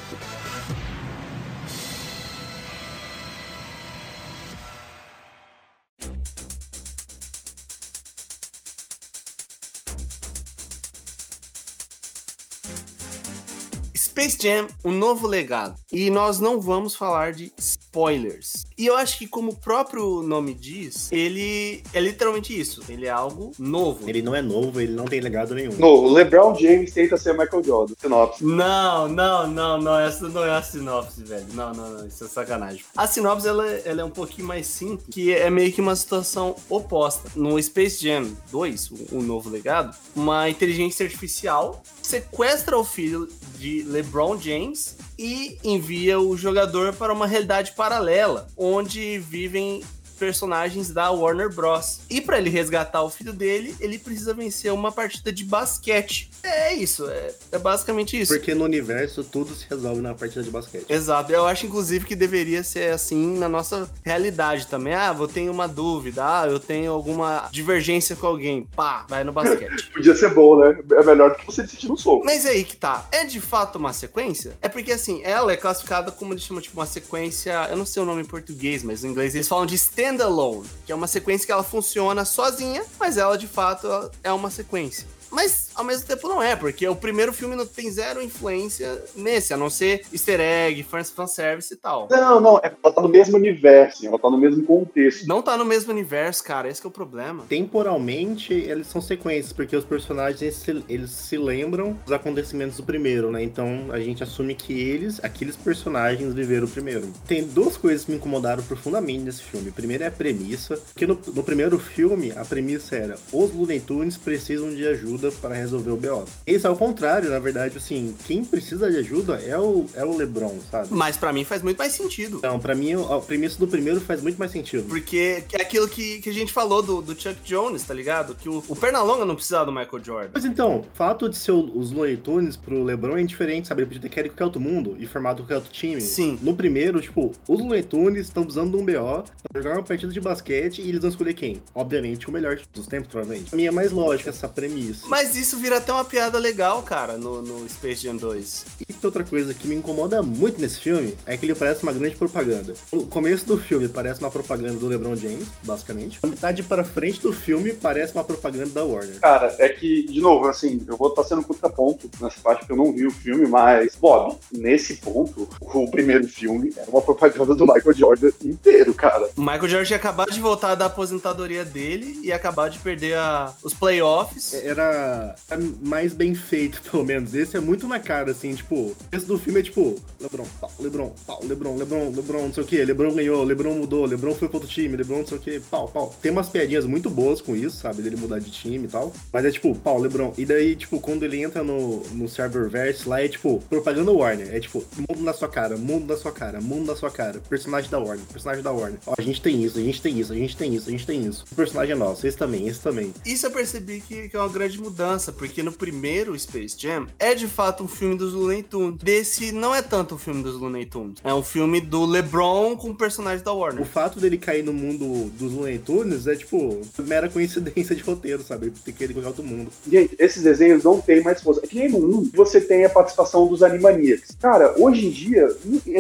Space Jam, um novo legado. E nós não vamos falar de spoilers. E eu acho que, como o próprio nome diz, ele é literalmente isso. Ele é algo novo. Ele não é novo, ele não tem legado nenhum. Novo, LeBron James tenta ser Michael Jordan. Sinopse. Não, não, não, não, essa não é a sinopse, velho. Não, não, não, isso é sacanagem. A sinopse, ela, ela é um pouquinho mais simples, que é meio que uma situação oposta. No Space Jam 2, o, o novo legado, uma inteligência artificial sequestra o filho de LeBron James e envia o jogador para uma realidade paralela, onde vivem personagens da Warner Bros. E pra ele resgatar o filho dele, ele precisa vencer uma partida de basquete. É isso, é, é basicamente isso. Porque no universo tudo se resolve na partida de basquete. Exato, eu acho inclusive que deveria ser assim na nossa realidade também. Ah, eu tenho uma dúvida, ah, eu tenho alguma divergência com alguém. Pá, vai no basquete. Podia ser bom, né? É melhor do que você decidir no soco. Mas é aí que tá. É de fato uma sequência? É porque assim, ela é classificada como eles chamam tipo uma sequência. Eu não sei o nome em português, mas em inglês eles falam de standalone, que é uma sequência que ela funciona sozinha, mas ela de fato é uma sequência. Mas ao mesmo tempo não é, porque o primeiro filme não tem zero influência nesse, a não ser easter egg, fan- fanservice e tal. Não, não, é- ela tá no mesmo universo, ela tá no mesmo contexto. Não tá no mesmo universo, cara, esse que é o problema. Temporalmente, eles são sequências, porque os personagens eles se, eles se lembram dos acontecimentos do primeiro, né? Então a gente assume que eles, aqueles personagens, viveram o primeiro. Tem duas coisas que me incomodaram profundamente nesse filme. Primeiro é a premissa, porque no, no primeiro filme a premissa era os Looney Tunes precisam de ajuda para resolver o BO. Esse é o contrário, na verdade, assim, quem precisa de ajuda é o, é o LeBron, sabe? Mas pra mim faz muito mais sentido. Então, pra mim, a premissa do primeiro faz muito mais sentido. Porque é aquilo que, que a gente falou do, do Chuck Jones, tá ligado? Que o, o Pernalonga não precisava do Michael Jordan. Mas então, o fato de ser os Looney Tunes pro LeBron é indiferente, sabe? Ele podia ter querido qualquer outro mundo e formado qualquer outro time. Sim. No primeiro, tipo, os Looney Tunes estão usando um BO pra jogar uma partida de basquete e eles vão escolher quem? Obviamente, o melhor dos tempos, provavelmente. Pra mim é mais lógica essa premissa. Mas isso vira até uma piada legal, cara, no, no Space Jam 2. E tem outra coisa que me incomoda muito nesse filme é que ele parece uma grande propaganda. O começo do filme parece uma propaganda do LeBron James, basicamente. A metade para frente do filme parece uma propaganda da Warner. Cara, é que, de novo, assim, eu vou estar sendo contraponto nessa parte porque eu não vi o filme, mas, Bob, nesse ponto, o primeiro filme era uma propaganda do Michael Jordan inteiro, cara. O Michael Jordan tinha acabado de voltar da aposentadoria dele e acabar de perder a- os playoffs. era mais bem feito, pelo menos. Esse é muito na cara, assim, tipo, esse do filme é tipo, Lebron, pau, Lebron, pau, Lebron, Lebron, Lebron, não sei o que, Lebron ganhou, Lebron mudou, Lebron foi pro outro time, Lebron não sei o que, pau, pau. Tem umas piadinhas muito boas com isso, sabe, dele mudar de time e tal, mas é tipo, pau, Lebron. E daí, tipo, quando ele entra no, no Serververse, lá é tipo, propaganda Warner, é tipo, mundo na sua cara, mundo na sua cara, mundo na sua cara, personagem da Warner, personagem da Warner. Ó, a gente tem isso, a gente tem isso, a gente tem isso, a gente tem isso. O personagem é nosso, esse também, esse também. Isso eu percebi que, que é uma grande mudança, porque no primeiro Space Jam é de fato um filme dos Looney Tunes. Desse não é tanto um filme dos Looney Tunes. É um filme do LeBron com o personagem da O Warner. fato dele cair no mundo dos Looney Tunes é, tipo, mera coincidência de roteiro, sabe? Ele ter querido qualquer outro mundo. Gente, esses desenhos não tem mais força. É que nem no 1 você tem a participação dos Animaniacs. Cara, hoje em dia,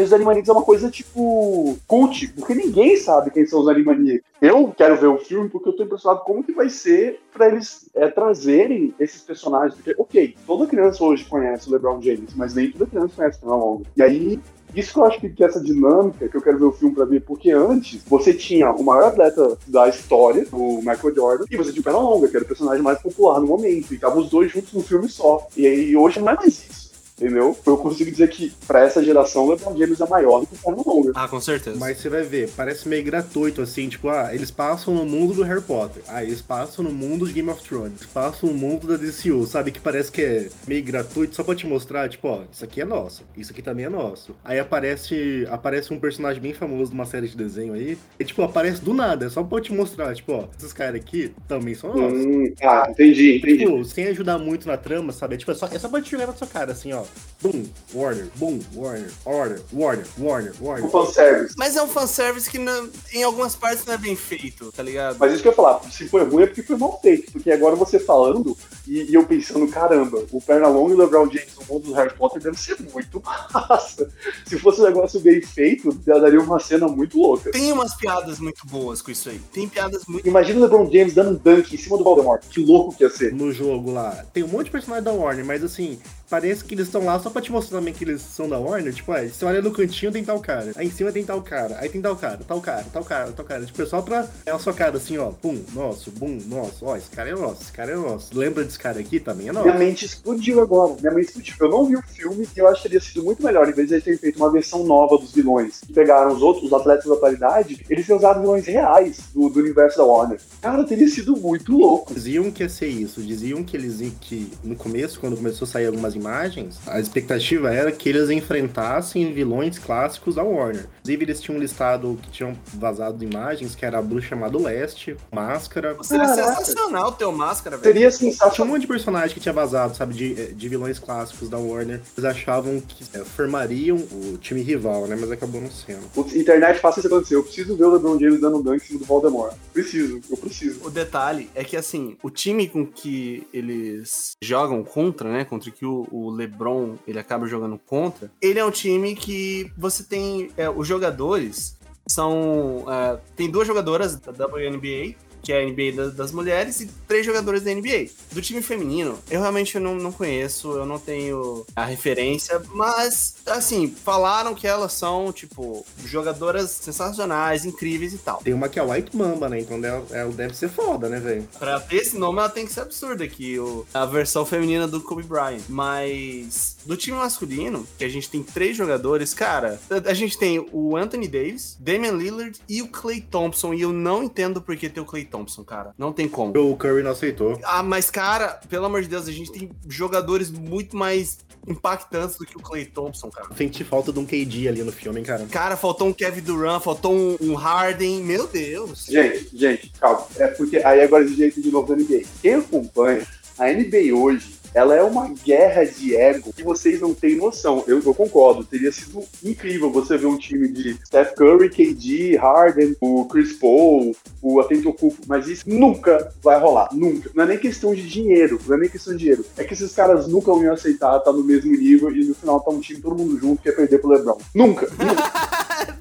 os Animaniacs é uma coisa tipo cult, porque ninguém sabe quem são os Animaniacs. Eu quero ver o filme porque eu tô impressionado como que vai ser pra eles é, trazerem esses personagens. Porque, ok, toda criança hoje conhece o LeBron James, mas nem toda criança conhece o Longa. E aí, isso que eu acho que, que essa dinâmica, que eu quero ver o filme pra ver, porque antes você tinha o maior atleta da história, o Michael Jordan, e você tinha o Pernalonga, que era o personagem mais popular no momento, e estavam os dois juntos num filme só. E aí hoje não é mais isso. Entendeu? Eu consigo dizer que, pra essa geração, o LeBron James é maior do que o Pernalonga. Ah, com certeza. Mas você vai ver, parece meio gratuito, assim, tipo, ah, eles passam no mundo do Harry Potter. Ah, eles passam no mundo de Game of Thrones. Eles passam no mundo da DCU, sabe? Que parece que é meio gratuito, só pra te mostrar, tipo, ó, isso aqui é nosso, isso aqui também é nosso. Aí aparece, aparece um personagem bem famoso de uma série de desenho aí, e tipo, aparece do nada, é só pra te mostrar, tipo, ó, esses caras aqui também são nossos. Hum, ah, entendi, entendi. Tipo, sem ajudar muito na trama, sabe? É, tipo, é, só, é só pra te jogar na sua cara, assim, ó. Boom, Warner, boom, Warner, Warner, Warner, Warner, Warner. O fanservice. Mas é um fanservice que não- em algumas partes não é bem feito, tá ligado? Mas isso que eu ia falar, se foi ruim é porque foi mal feito. Porque agora você falando e, e eu pensando, caramba, o Pernalonga e o LeBron James no mundo do Harry Potter deve ser muito massa. Se fosse um negócio bem feito, daria uma cena muito louca. Tem umas piadas muito boas com isso aí. Tem piadas muito. Imagina o LeBron James dando um dunk em cima do Voldemort. Que louco que ia ser. no jogo lá. Tem um monte de personagem da Warner, mas assim, parece que eles estão lá só pra te mostrar também que eles são da Warner. Tipo, ah, você olha no cantinho tem tal cara. Aí em cima tem tal cara. Aí tem tal cara, tal cara, tal cara, tal cara. Tipo, é só pra é a sua cara assim, ó. Pum, nosso, bum, nosso. Ó, esse cara é nosso, esse cara é nosso. Lembra desse cara aqui? Também é nosso. Minha mente explodiu agora. Minha mente explodiu. Eu não vi o filme e eu acho que teria sido muito melhor, em vez de eles terem feito uma versão nova dos vilões, que pegaram os outros, os atletas da atualidade, eles usado vilões reais do, do universo da Warner. Cara, teria sido muito louco. Diziam que ia ser isso, diziam que eles que no começo, quando começou a sair algumas imagens, a expectativa era que eles enfrentassem vilões clássicos da Warner. Inclusive, eles tinham listado que tinham vazado imagens, que era a Bruxa Má do Leste, Máscara. Seria Caraca. sensacional ter o máscara, velho. Seria Tinha um sensacional. monte de personagem que tinha vazado, sabe, de, de vilões clássicos da Warner. Eles achavam que é, formariam o time rival, né? Mas acabou não sendo. Putz, internet faça isso acontecer. Eu preciso ver o LeBron James dando um dunk em cima do Voldemort. Preciso, eu preciso. O detalhe é que, assim, o time com que eles jogam contra, né? Contra que o, o LeBron ele acaba jogando contra, ele é um time que você tem. é, os jogadores são. é, tem duas jogadoras da WNBA. Que é a NBA da- das mulheres, e três jogadores da NBA. Do time feminino, eu realmente não, não conheço, eu não tenho a referência, mas, assim, falaram que elas são, tipo, jogadoras sensacionais, incríveis e tal. Tem uma que é a White Mamba, né? Então ela, ela deve ser foda, né, velho? Pra ter esse nome, ela tem que ser absurda aqui, o, a versão feminina do Kobe Bryant. Mas do time masculino, que a gente tem três jogadores, cara, a, a gente tem o Anthony Davis, Damian Lillard e o Clay Thompson. E eu não entendo por que ter o Clay Thompson, cara. Não tem como. O Curry não aceitou. Ah, mas, cara, pelo amor de Deus, a gente tem jogadores muito mais impactantes do que o Clay Thompson, cara. Senti falta de um KD ali no filme, hein, cara. Cara, faltou um Kevin Durant, faltou um, um Harden. Meu Deus. Gente, gente, calma. É porque aí agora de jeito de novo da NBA. Quem acompanha a NBA hoje, ela é uma guerra de ego que vocês não têm noção. Eu, eu concordo, teria sido incrível você ver um time de Steph Curry, KD, Harden, o Chris Paul, o Atentocumpo, mas isso nunca vai rolar, nunca. Não é nem questão de dinheiro, não é nem questão de dinheiro. É que esses caras nunca vão aceitar estar no mesmo nível e no final tá um time todo mundo junto que é perder pro LeBron. Nunca, nunca.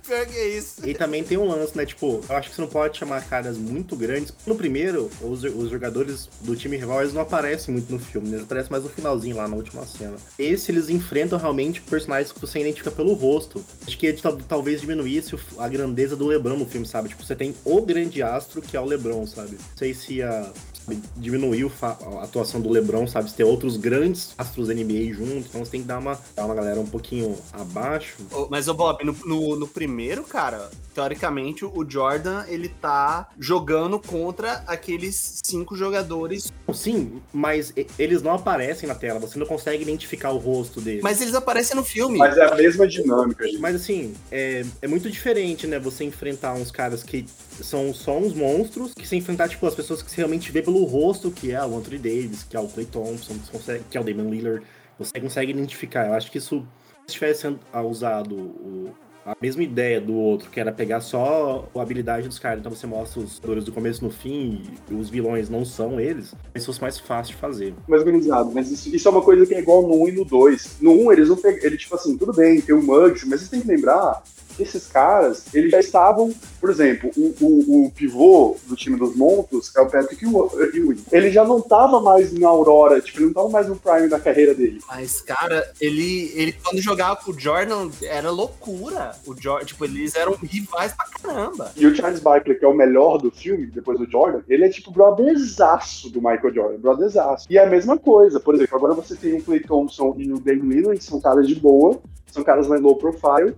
Pior que é isso. E também tem um lance, né? Tipo, eu acho que você não pode chamar caras muito grandes. No primeiro, os, os jogadores do time rival, eles não aparecem muito no filme, né? Eles aparecem mais no finalzinho, lá na última cena. Esse, eles enfrentam realmente personagens que você identifica pelo rosto. Acho que tal- talvez diminuísse a grandeza do LeBron no filme, sabe? Tipo, você tem o grande astro, que é o LeBron, sabe? Não sei se sabe, diminuir o a atuação do LeBron, sabe? Se ter outros grandes astros da NBA junto. Então você tem que dar uma, dar uma galera um pouquinho abaixo. Mas, ô Bob, no, no, no primeiro, cara, teoricamente, o Jordan, ele tá jogando contra aqueles cinco jogadores. Sim, mas eles não aparecem na tela, você não consegue identificar o rosto deles. Mas eles aparecem no filme. Mas é a mesma dinâmica, gente. Mas assim, é, é muito diferente, né? Você enfrentar uns caras que são só uns monstros, que se enfrentar, tipo, as pessoas que você realmente vê pelo rosto, que é o Anthony Davis, que é o Clay Thompson, que, é o Damian Lillard, você consegue identificar. Eu acho que isso, se tivesse usado o- a mesma ideia do outro, que era pegar só a habilidade dos caras, então você mostra os jogadores do começo no fim, e os vilões não são eles, isso fosse mais fácil de fazer. mais organizado. Mas isso, isso é uma coisa que é igual no 1 e no 2. No 1, eles não pegam. Ele, tipo assim, tudo bem, tem o Muggs, mas vocês têm que lembrar esses caras, eles já estavam. Por exemplo, o, o, o pivô do time dos monstros é o Patrick Ew- Ewing. Ele já não tava mais na Aurora, tipo, ele não tava mais no prime da carreira dele. Mas, cara, ele, ele quando jogava com o Jordan, era loucura. O Jordan, tipo, eles eram rivais pra caramba. E o Charles Barkley, que é o melhor do filme, depois do Jordan, ele é tipo brotherzaço do Michael Jordan, brotherzaço. E é a mesma coisa, por exemplo, agora você tem o Clay Thompson e o Damian Lillard, que são caras de boa, são caras mais low profile,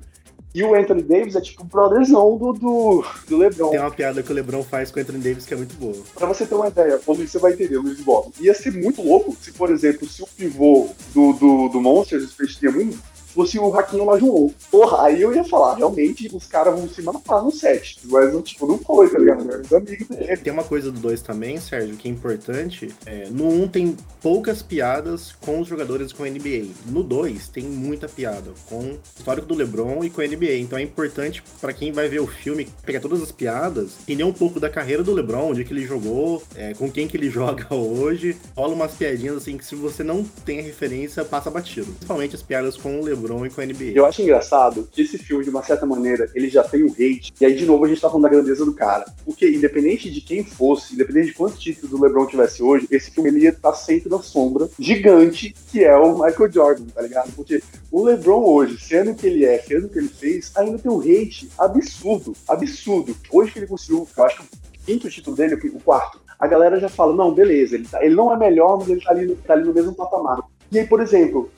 e o Anthony Davis é tipo o brotherzão do, do, do LeBron. Tem uma piada que o LeBron faz com o Anthony Davis que é muito boa. Pra você ter uma ideia, o Luiz, você vai entender, Luiz Bob. Ia ser muito louco se, por exemplo, se o pivô do, do, do Monsters, Space Jam 1, fosse o Raquinho Lajoon. Porra, aí eu ia falar, realmente, os caras vão se matar no set. Mas, tipo, não foi, tá ligado? Os dele. Tem uma coisa do 2 também, Sérgio, que é importante. É, no 1 um tem poucas piadas com os jogadores com NBA. No 2 tem muita piada com o histórico do LeBron e com a NBA. Então é importante pra quem vai ver o filme pegar todas as piadas, entender um pouco da carreira do LeBron, onde que ele jogou, é, com quem que ele joga hoje. Rola umas piadinhas assim que se você não tem a referência, passa batido. Principalmente as piadas com o LeBron e com a NBA. Eu acho engraçado que esse filme, de uma certa maneira, ele já tem um hate. E aí, de novo, a gente tá falando da grandeza do cara. Porque, independente de quem fosse, independente de quantos títulos o LeBron tivesse hoje, esse filme ele ia estar sempre na sombra gigante que é o Michael Jordan, tá ligado? Porque o LeBron hoje, sendo que ele é, sendo que ele fez, ainda tem um hate absurdo, absurdo. Hoje que ele conseguiu, eu acho que o quinto título dele, o quarto, a galera já fala, não, beleza, ele, tá- ele não é melhor, mas ele tá ali, tá ali no mesmo patamar. E aí, por exemplo,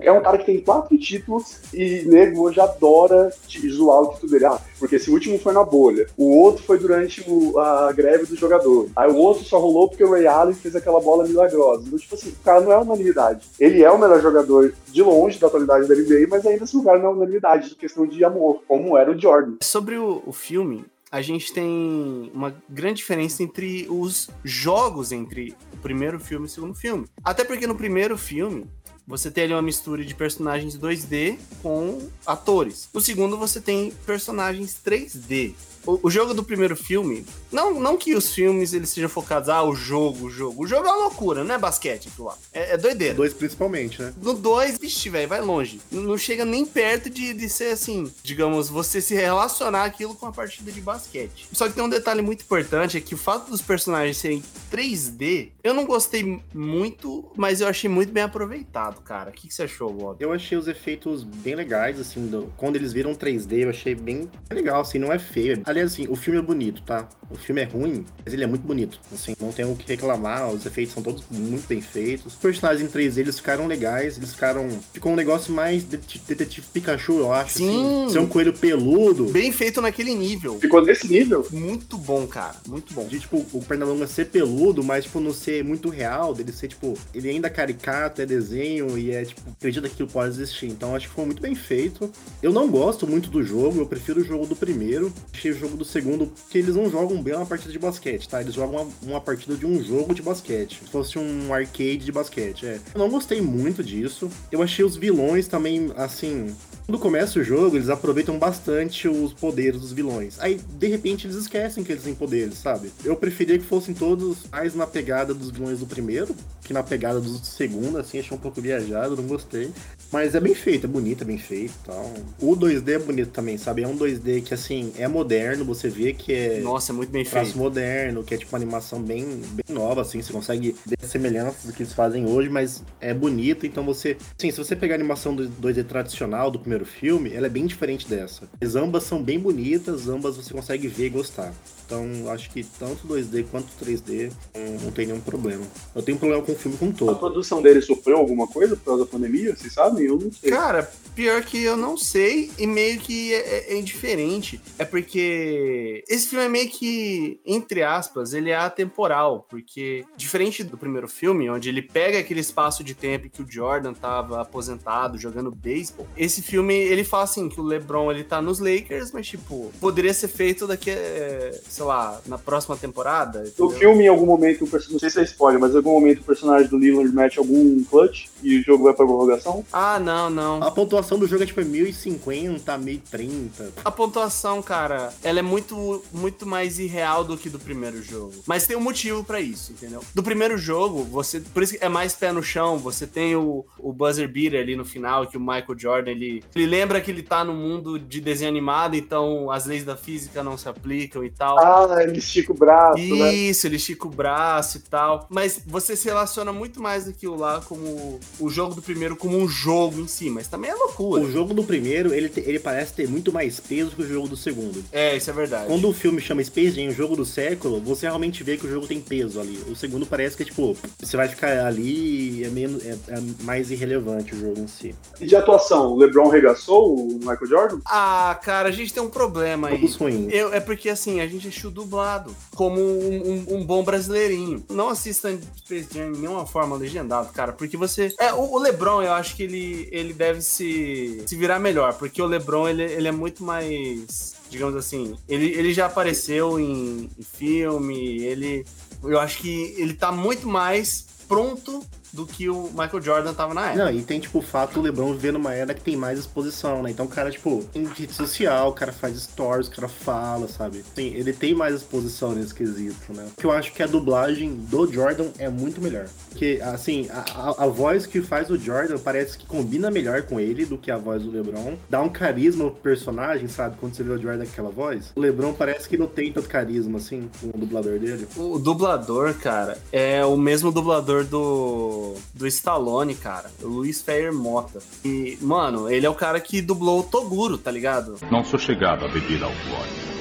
É um cara que tem quatro títulos e nego hoje adora zoar o título dele. Ah, porque esse último foi na bolha. O outro foi durante o- a greve do jogador. Aí o outro só rolou porque o Ray Allen fez aquela bola milagrosa. Então, tipo assim, o cara não é unanimidade. Ele é o melhor jogador de longe da atualidade da NBA, mas ainda assim o cara não é unanimidade questão de amor, como era o Jordan. Sobre o, o filme, a gente tem uma grande diferença entre os jogos entre o primeiro filme e o segundo filme. Até porque no primeiro filme, você tem ali uma mistura de personagens 2D com atores. No segundo, você tem personagens 3D. O, o jogo do primeiro filme, não, não que os filmes eles sejam focados, ah, o jogo, o jogo. O jogo é uma loucura, não é basquete aquilo lá. É, é doideira. Dois principalmente, né? No 2, vixe, velho, vai longe. N- Não chega nem perto de, de ser assim, digamos, você se relacionar aquilo com a partida de basquete. Só que tem um detalhe muito importante, é que o fato dos personagens serem 3D, eu não gostei muito, mas eu achei muito bem aproveitado, cara. O que, que você achou, Bob? Eu achei os efeitos bem legais, assim, do- quando eles viram 3D, eu achei bem legal, assim, não é feio. Aliás, assim, o filme é bonito, tá? O filme é ruim, mas ele é muito bonito, assim, não tem o que reclamar, os efeitos são todos muito bem feitos. Os personagens em 3D, eles ficaram legais, eles ficaram... Ficou um negócio mais det- detetive Pikachu, eu acho, Sim. assim. Ser um coelho peludo, Bem feito naquele nível. Ficou nesse nível. Muito bom, cara. Muito bom. de, tipo, o Pernalonga ser peludo, mas, tipo, não ser muito real, dele ser, tipo, ele ainda é caricato, é desenho e é, tipo, acredita que aquilo pode existir. Então, acho que foi muito bem feito. Eu não gosto muito do jogo, eu prefiro o jogo do primeiro. Achei o jogo do segundo, porque eles não jogam bem uma partida de basquete, tá? Eles jogam uma, uma partida de um jogo de basquete. Se fosse um arcade de basquete, é. Eu não gostei muito disso. Eu achei os vilões também, assim, quando começa o jogo, eles aproveitam bastante os poderes dos vilões. Aí, de repente, eles esquecem que eles têm poderes, sabe? Eu preferia que fossem todos mais na pegada dos vilões do primeiro, que na pegada do segundo, assim, achei um pouco viajado, não gostei. Mas é bem feito, é bonito, é bem feito e tal. O 2D é bonito também, sabe? É um 2D que, assim, é moderno, você vê que é Nossa, é muito bem traço feito. moderno, que é tipo uma animação bem, bem nova, assim, você consegue ver as semelhanças do que eles fazem hoje, mas é bonito, então você. Sim, se você pegar a animação do 2D tradicional do primeiro filme, ela é bem diferente dessa. As ambas são bem bonitas, ambas você consegue ver e gostar. Então, acho que tanto 2D quanto 3D não, não tem nenhum problema. Eu tenho um problema com o filme como um A todo. produção dele sofreu alguma coisa por causa da pandemia? Vocês sabem? Eu não sei. Cara, pior que eu não sei e meio que é, é indiferente. É porque esse filme é meio que, entre aspas, ele é atemporal. Porque, diferente do primeiro filme, onde ele pega aquele espaço de tempo que o Jordan tava aposentado, jogando beisebol, esse filme, ele fala assim, que o LeBron, ele tá nos Lakers, mas, tipo, poderia ser feito daqui, é, sei lá, na próxima temporada. No entendeu? filme, em algum momento, não sei se é spoiler, mas em algum momento o personagem do Lillard mete algum clutch e o jogo vai pra prorrogação. Ah, não, não. A pontuação do jogo é tipo 1050, 1030. A pontuação, cara, ela é muito, muito mais irreal do que do primeiro jogo. Mas tem um motivo pra isso, entendeu? Do primeiro jogo, você. Por isso que é mais pé no chão. Você tem o, o buzzer beater ali no final, que o Michael Jordan ele, ele lembra que ele tá no mundo de desenho animado, então as leis da física não se aplicam e tal. Ah, ele estica o braço, né? Isso, ele estica o braço e tal. Mas você se relaciona muito mais daquilo lá como o jogo do primeiro como um jogo em si, mas também é loucura. O jogo do primeiro, ele, ele parece ter muito mais peso que o jogo do segundo. É, isso é verdade. Quando o filme chama Space Jam o jogo do século, você realmente vê que o jogo tem peso ali. O segundo parece que, tipo, você vai ficar ali e é, menos, é, é mais irrelevante o jogo em si. E de atuação, o LeBron regaçou o Michael Jordan? Ah, cara, a gente tem um problema aí. Todos ruins. Eu, é porque assim, a gente assistiu dublado, como um, um- um bom brasileirinho. Não assista Space Jam de nenhuma forma legendado, cara, porque você. É, o, o Lebron, eu acho que ele, ele deve se, se virar melhor, porque o Lebron, ele, ele é muito mais. Digamos assim, ele, ele já apareceu em, em filme, ele. Eu acho que ele tá muito mais pronto do que o Michael Jordan tava na época. Não, e tem, tipo, o fato do LeBron viver numa era que tem mais exposição, né? Então o cara, tipo, tem rede social, o cara faz stories, o cara fala, sabe? Sim, ele tem mais exposição nesse quesito, né? Que eu acho que a dublagem do Jordan é muito melhor. Porque, assim, a, a, a voz que faz o Jordan parece que combina melhor com ele do que a voz do LeBron. Dá um carisma pro personagem, sabe? Quando você vê o Jordan com aquela voz. O LeBron parece que não tem tanto carisma, assim, com o dublador dele. O dublador, cara, é o mesmo dublador do, do Stallone, cara. O Luiz Feyer Mota. E, mano, ele é o cara que dublou o Toguro, tá ligado? Não sou chegado a bebida alcoólica.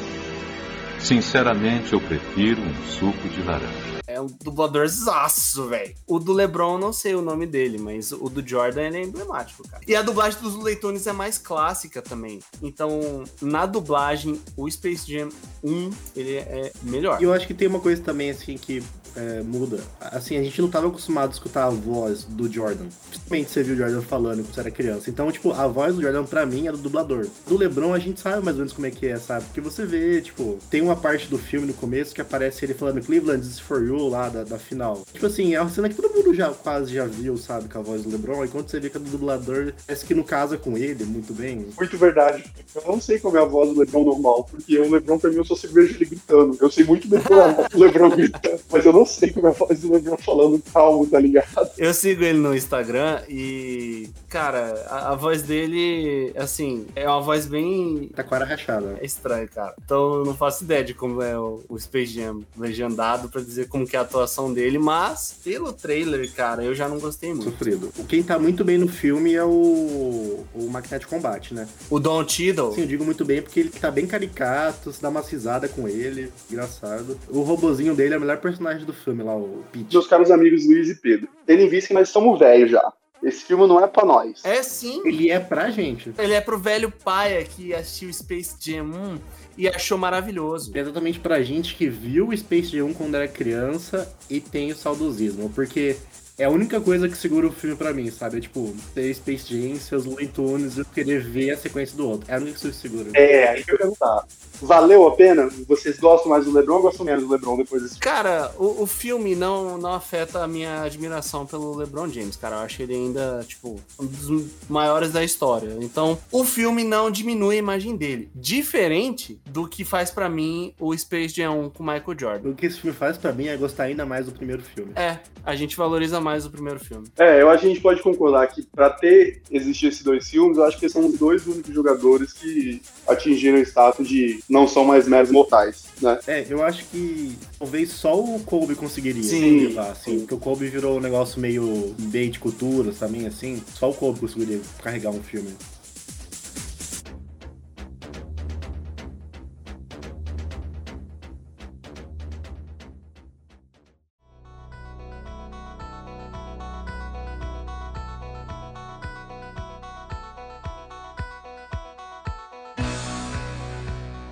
Sinceramente, eu prefiro um suco de laranja. É um dubladorzaço, velho. O do LeBron, eu não sei o nome dele, mas o do Jordan ele é emblemático, cara. E a dublagem dos Leitones é mais clássica também. Então, na dublagem, o Space Jam 1, ele é melhor. E eu acho que tem uma coisa também, assim, que é, muda. Assim, a gente não tava acostumado a escutar a voz do Jordan. Principalmente você viu o Jordan falando quando você era criança. Então, tipo, a voz do Jordan pra mim é do dublador. Do LeBron a gente sabe mais ou menos como é que é, sabe? Porque você vê, tipo, tem uma parte do filme no começo que aparece ele falando Cleveland is for you lá da, da final. Tipo assim, é uma cena que todo mundo já quase já viu, sabe, com a voz do LeBron. E quando você vê que é do dublador, parece que não casa com ele muito bem. Muito verdade. Eu não sei como é a voz do Lebron normal, porque o Lebron pra mim eu só se vejo ele gritando. Eu sei muito bem como é a Lebron gritando, mas eu não sei como é a voz do Lebron falando calmo, tá ligado? Eu sigo ele no Instagram e, cara, a, a voz dele, assim, é uma voz bem Taquara rachada. É estranho, cara. Então eu não faço ideia de como é o, o Space Jam legendado pra dizer como que é a atuação dele, mas pelo trailer, cara, eu já não gostei muito. Sofrido. Quem tá muito bem no filme é o, o Magnetic Combat, né? O Don Cheadle, Sim, eu digo muito bem porque ele tá bem caricato, se dá uma risada com ele, engraçado. O robozinho dele é o melhor personagem do filme lá, o Pete. Meus caros amigos Luiz e Pedro, tendo em vista que nós estamos velhos já. Esse filme não é pra nós. é sim. Ele é pra gente. Ele é pro velho paia que assistiu Space Jam 1 e achou maravilhoso. É exatamente pra gente que viu o Space Jam 1 quando era criança e tem o saudosismo, porque é a única coisa que segura o filme pra mim, sabe? É tipo, ter Space Jam, seus Looney Tunes e eu querer ver a sequência do outro. É a única coisa que segura. É, aí que eu ia perguntar. Valeu a pena? Vocês gostam mais do Lebron ou gostam menos do Lebron depois desse filme? Cara, o, o filme não, não afeta a minha admiração pelo LeBron James, cara. Eu acho ele ainda, tipo, um dos maiores da história. Então, o filme não diminui a imagem dele. Diferente do que faz pra mim o Space Jam 1 com o Michael Jordan. O que esse filme faz pra mim é gostar ainda mais do primeiro filme. É, a gente valoriza mais o primeiro filme. É, eu acho que a gente pode concordar que pra ter existido esses dois filmes, eu acho que são os dois únicos jogadores que atingiram o status de não são mais meros mortais, né? É, eu acho que talvez só o Kobe conseguiria Sim. levar, assim, porque o Kobe virou um negócio meio bem de culturas também, assim. Só o Kobe conseguiria carregar um filme.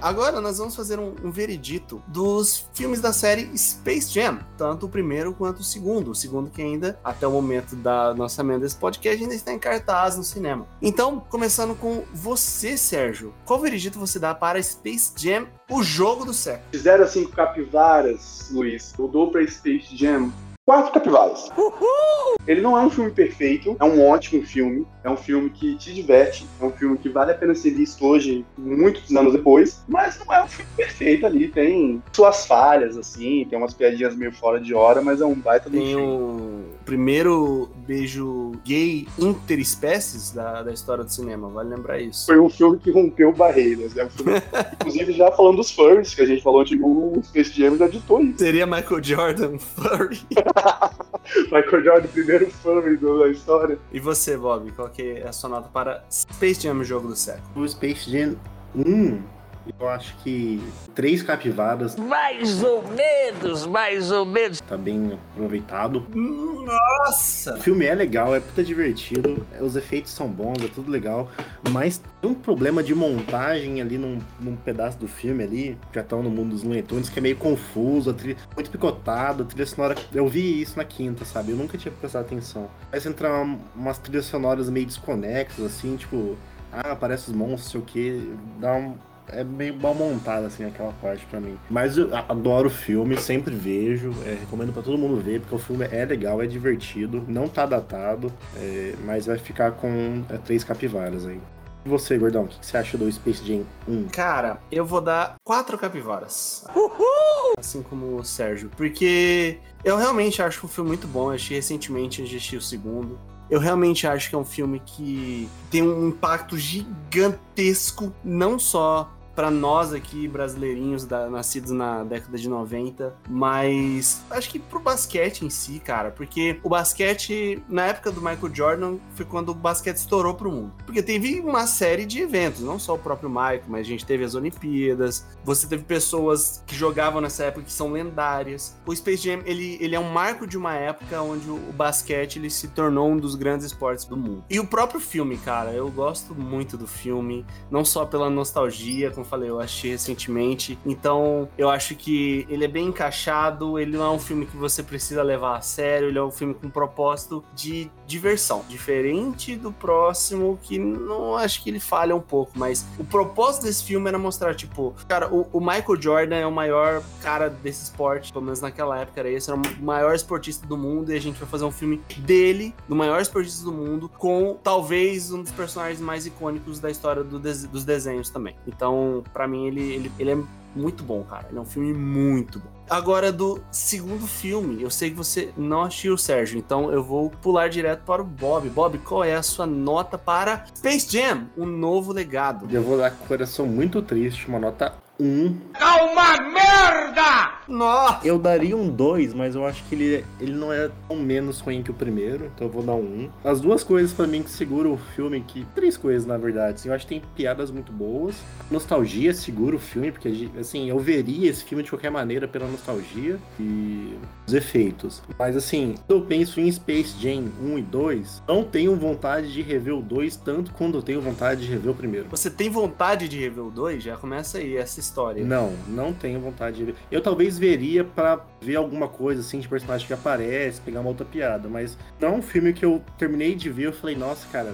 Agora nós vamos fazer um, um veredito dos filmes da série Space Jam, tanto o primeiro quanto o segundo. O segundo que ainda, até o momento da lançamento desse podcast, ainda está em cartaz no cinema. Então, começando com você, Sérgio. Qual veredito você dá para Space Jam, o jogo do século? Fizeram assim capivaras, Luiz. Eu dou pra Space Jam quatro capivaras. Ele não é um filme perfeito, é um ótimo filme. É um filme que te diverte, é um filme que vale a pena ser visto hoje, muitos anos depois, mas não é um filme perfeito ali. Tem suas falhas, assim, tem umas piadinhas meio fora de hora, mas é um baita do Tem filme. o primeiro beijo gay interespécies da, da história do cinema, vale lembrar isso. Foi um filme que rompeu barreiras. É um filme, inclusive, já falando dos furries, que a gente falou, tipo, o Space Jam já ditou isso. Seria Michael Jordan furry? Michael Jordan, o primeiro do- da história. E você, Bob, qual que é a sua nota para Space Jam, o jogo do século? O Space Jam 1, eu acho que três capivaras Mais ou menos, mais ou menos. tá bem aproveitado. Nossa! O filme é legal, é puta divertido, os efeitos são bons, é tudo legal, mas tem um problema de montagem ali num, num pedaço do filme ali, já estão no mundo dos Looney Tunes, que é meio confuso, a trilha, muito picotado, a trilha sonora, eu vi isso na quinta, sabe, eu nunca tinha prestado atenção. Mas entrar umas trilhas sonoras meio desconexas, assim, tipo, ah, aparece os monstros, sei o que, dá um... É meio mal montada, assim, aquela parte pra mim. Mas eu adoro o filme, sempre vejo, é, recomendo pra todo mundo ver, porque o filme é legal, é divertido, não tá datado, é, mas vai ficar com é, três capivaras aí. E você, Gordão, o que, você acha do Space Jam 1? Cara, eu vou dar quatro capivaras. Assim como o Sérgio. Porque eu realmente acho que o filme muito bom. Eu achei recentemente, eu assisti o segundo. Eu realmente acho que é um filme que tem um impacto gigantesco, não só pra nós aqui, brasileirinhos, da- nascidos na década de 90, mas acho que pro basquete em si, cara, porque o basquete, na época do Michael Jordan, foi quando o basquete estourou pro mundo. Porque teve uma série de eventos, não só o próprio Michael, mas a gente teve as Olimpíadas, você teve pessoas que jogavam nessa época que são lendárias. O Space Jam, ele, ele é um marco de uma época onde o, o basquete ele se tornou um dos grandes esportes do mundo. E o próprio filme, cara, eu gosto muito do filme, não só pela nostalgia, como eu falei, eu achei recentemente. Então, eu acho que ele é bem encaixado, ele não é um filme que você precisa levar a sério, ele é um filme com propósito de diversão. Diferente do próximo, que não acho que ele falha um pouco, mas o propósito desse filme era mostrar, tipo, cara, o, o Michael Jordan é o maior cara desse esporte, pelo menos naquela época era esse, era o maior esportista do mundo, e a gente vai fazer um filme dele, do maior esportista do mundo, com talvez um dos personagens mais icônicos da história do des- dos desenhos também. Então, pra mim, ele, ele, ele é muito bom, cara. Ele é um filme muito bom. Agora, do segundo filme, eu sei que você não assistiu, Sérgio, então eu vou pular direto para o Bob. Bob, qual é a sua nota para Space Jam, um novo legado? Eu vou dar com o coração muito triste, uma nota 1. Nossa! Eu daria um 2, mas eu acho que ele, ele não é tão menos ruim que o primeiro, então eu vou dar um 1. As duas coisas pra mim que seguram o filme, que três coisas na verdade, assim, eu acho que tem piadas muito boas, nostalgia segura o filme, porque assim, eu veria esse filme de qualquer maneira pela nostalgia e os efeitos. Mas assim, eu penso em Space Jam 1 e 2, não tenho vontade de rever o 2 tanto quanto eu tenho vontade de rever o primeiro. Você tem vontade de rever o 2? Já começa aí essa história. Não, não tenho vontade de ver. Eu talvez veria pra ver alguma coisa assim de personagem que aparece, pegar uma outra piada, mas não é um filme que eu terminei de ver, eu falei, nossa, cara,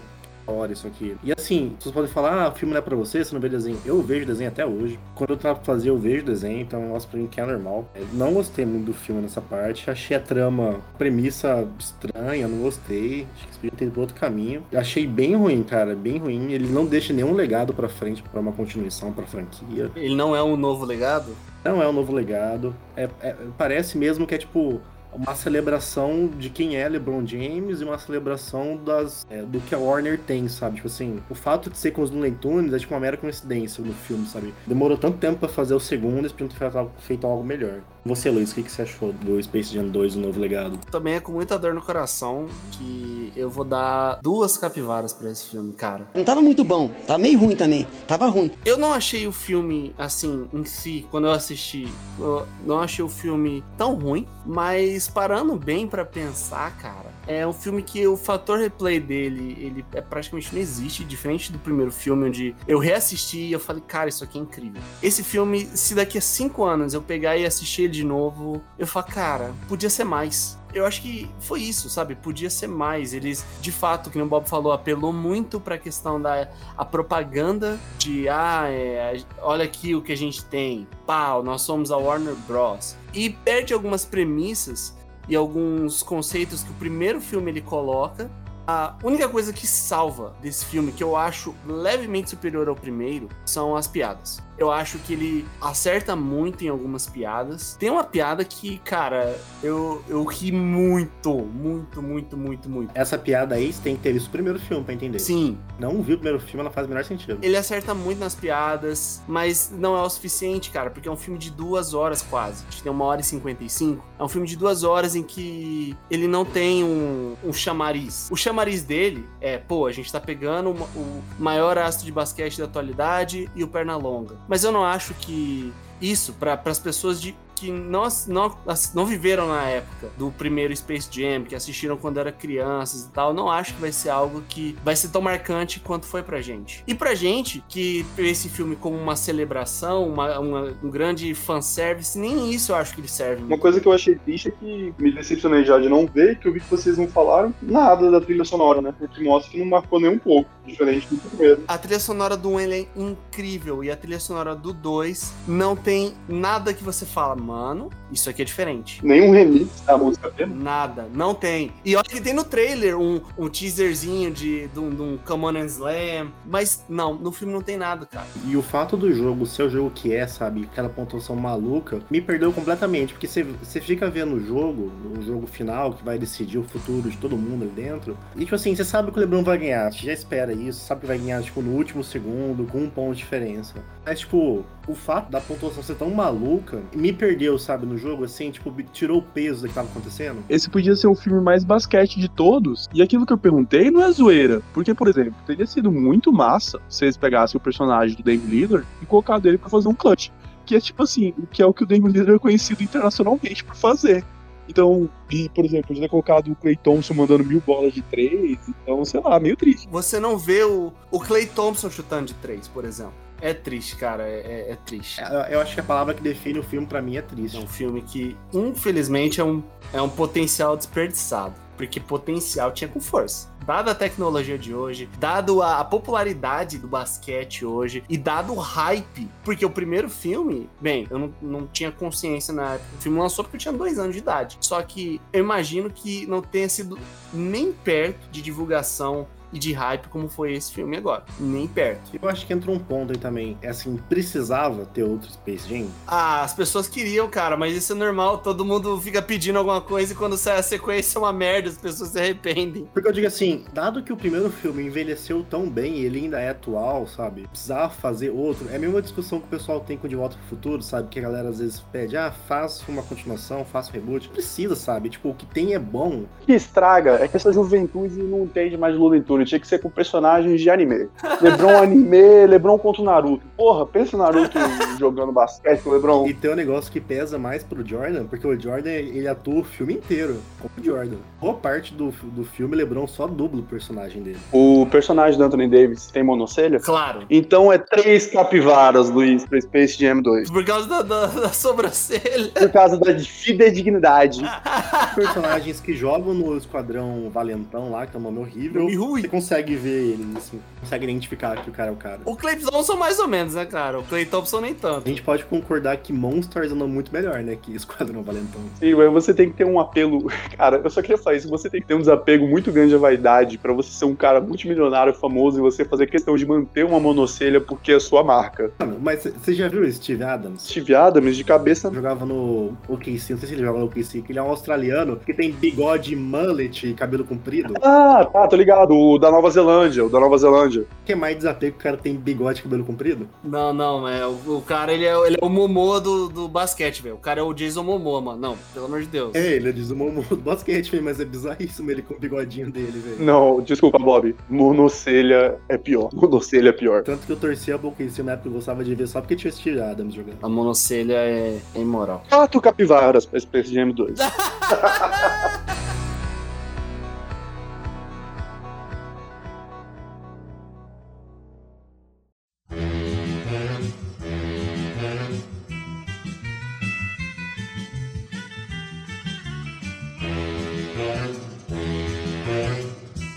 hora isso aqui. E assim, vocês podem falar, ah, o filme não é pra você, você não vê desenho. Eu vejo desenho até hoje. Quando eu tava pra fazer, eu vejo desenho, então eu gosto pra mim que é normal. Eu não gostei muito do filme nessa parte. Achei a trama, premissa estranha, não gostei. Acho que eles podiam ter ido outro caminho. Achei bem ruim, cara, bem ruim. Ele não deixa nenhum legado pra frente pra uma continuação pra franquia. Ele não é um novo legado? Não é um novo legado. É, é- parece mesmo que é tipo uma celebração de quem é LeBron James e uma celebração das, é, do que a Warner tem, sabe? Tipo assim, o fato de ser com os Looney Tunes é tipo uma mera coincidência no filme, sabe? Demorou tanto tempo pra fazer o segundo, eles podiam ter feito algo melhor. Você, Luiz, o que, que você achou do Space Jam 2, o novo legado? Também é com muita dor no coração que eu vou dar duas capivaras pra esse filme, cara. Não tava muito bom, tava meio ruim também. Tava ruim. Eu não achei o filme, assim, em si, quando eu assisti, eu não achei o filme tão ruim, mas parando bem pra pensar, cara, é um filme que o fator replay dele, ele é praticamente não existe, diferente do primeiro filme, onde eu reassisti e eu falei, cara, isso aqui é incrível. Esse filme, se daqui a cinco anos eu pegar e assistir ele de novo, eu falo, cara, podia ser mais. Eu acho que foi isso, sabe? Podia ser mais. Eles, de fato, que o Bob falou, apelou muito pra questão da a propaganda de ah, é, olha aqui o que a gente tem. Pau, nós somos a Warner Bros. E perde algumas premissas e alguns conceitos que o primeiro filme ele coloca. A única coisa que salva desse filme, que eu acho levemente superior ao primeiro, são as piadas. Eu acho que ele acerta muito em algumas piadas. Tem uma piada que, cara, eu, eu ri muito, muito, muito, muito, muito. Essa piada aí, você tem que ter visto o primeiro filme pra entender. Sim, Não viu o primeiro filme, ela faz o menor sentido. Ele acerta muito nas piadas, mas não é o suficiente, cara, porque é um filme de duas horas quase. Acho que tem uma hora e cinquenta e cinco. É um filme de duas horas em que ele não tem um, um chamariz. O chamariz dele é, pô, a gente tá pegando o maior astro de basquete da atualidade e o Pernalonga. Mas eu não acho que isso, para as pessoas de que não, não, ass- não viveram na época do primeiro Space Jam, que assistiram quando eram crianças e tal, não acho que vai ser algo que vai ser tão marcante quanto foi pra gente. E pra gente, que vê esse filme como uma celebração, uma, uma- um grande fanservice, nem isso eu acho que ele serve. Uma coisa que eu achei triste é que me decepcionei já de não ver, que eu vi que vocês não falaram nada da trilha sonora, né? O que mostra que não marcou nem um pouco, diferente do primeiro. A trilha sonora do 1 ele é incrível e a trilha sonora do 2 não tem nada que você fala, mano, isso aqui é diferente. Nenhum remix da música tema. Nada, não tem. E olha que tem no trailer um, um teaserzinho de, de, um, de um Come On and Slam, mas não, no filme não tem nada, cara. E o fato do jogo ser o jogo que é, sabe, aquela pontuação maluca, me perdeu completamente, porque você, você fica vendo o jogo, o jogo final, que vai decidir o futuro de todo mundo ali dentro, e tipo assim, você sabe que o LeBron vai ganhar, você já espera isso, sabe que vai ganhar, tipo, no último segundo, com um ponto de diferença. Mas, tipo, o fato da pontuação ser tão maluca, me perdeu, sabe, no jogo, assim, tipo, tirou o peso do que tava acontecendo. Esse podia ser o filme mais basquete de todos. E aquilo que eu perguntei não é zoeira. Porque, por exemplo, teria sido muito massa se eles pegassem o personagem do Dame Lillard e colocar ele pra fazer um clutch. Que é tipo assim, que é o que o Dame Lillard é conhecido internacionalmente por fazer. Então, e, por exemplo, podia ter colocado o Clay Thompson mandando mil bolas de três. Então, sei lá, meio triste. Você não vê o, o Clay Thompson chutando de três, por exemplo. É triste, cara, é, é- é triste. Eu, eu acho que a palavra que define o filme pra mim é triste. É um filme que, infelizmente, é um, é um potencial desperdiçado. Porque potencial tinha com força. Dada a tecnologia de hoje, dado a, a popularidade do basquete hoje e dado o hype, porque o primeiro filme, bem, eu não, não tinha consciência na época. O filme lançou porque eu tinha dois anos de idade. Só que eu imagino que não tenha sido nem perto de divulgação e de hype como foi esse filme agora. Nem perto. Eu acho que entrou um ponto aí também. É assim, precisava ter outro Space Jam? Ah, as pessoas queriam, cara, mas isso é normal. Todo mundo fica pedindo alguma coisa e quando sai a sequência é uma merda, as pessoas se arrependem. Porque eu digo assim, dado que o primeiro filme envelheceu tão bem e ele ainda é atual, sabe? Precisava fazer outro. É a mesma discussão que o pessoal tem com De Volta pro Futuro, sabe? Que a galera às vezes pede, ah, faça uma continuação, faça um reboot. Precisa, sabe? Tipo, o que tem é bom. O que estraga é que essa juventude não entende mais de Tinha que ser com personagens de anime. Lebron anime, Lebron contra o Naruto. Porra, pensa o Naruto jogando basquete com o Lebron. E tem um negócio que pesa mais pro Jordan, porque o Jordan, ele atua o filme inteiro como o Jordan. Boa parte do, do filme, LeBron só dubla o personagem dele. O personagem do Anthony Davis tem monocelha? Claro. Então é três capivaras, Luiz, pra Space Jam 2. Por causa da, da, da sobrancelha. Por causa da fidedignidade. Personagens que jogam no Esquadrão Valentão lá, que é um nome horrível. Nome ruim. Você consegue ver eles, assim, consegue identificar que o cara é o cara. O Clay Thompson mais ou menos, né, cara? O Clay Thompson nem A tanto. gente pode concordar que Monsters nome muito melhor, né, que Esquadrão Valentão. Sim, mas você tem que ter um apelo. Cara, eu só queria falar isso. Você tem que ter um desapego muito grande à vaidade pra você ser um cara multimilionário, famoso e você fazer questão de manter uma monocelha porque é sua marca. Mano, mas você já viu o Steve Adams? Steve Adams de cabeça. Jogava no OKC, não sei se ele joga no OKC, que ele é um australiano que tem bigode, mullet e cabelo comprido. Ah, tá, tô ligado. O da Nova Zelândia, o da Nova Zelândia. O que é mais desapego que o cara tem bigode e cabelo comprido? Não, não, é, o, o cara, ele é, ele é o Momô do, do basquete, velho. O cara é o Jason Momoa, mano. Não, pelo amor de Deus. É, ele diz o Momo do basquete, velho, mas é bizarríssimo ele com o bigodinho dele, velho. Não, desculpa, Bob. Monocelha é pior. Monocelha é pior. Tanto que eu torcia pro OKC na época eu gostava de ver só porque tinha o Steve Adams jogando. A monocelha é, é imoral. Quatro capivaras pra Space Jam 2.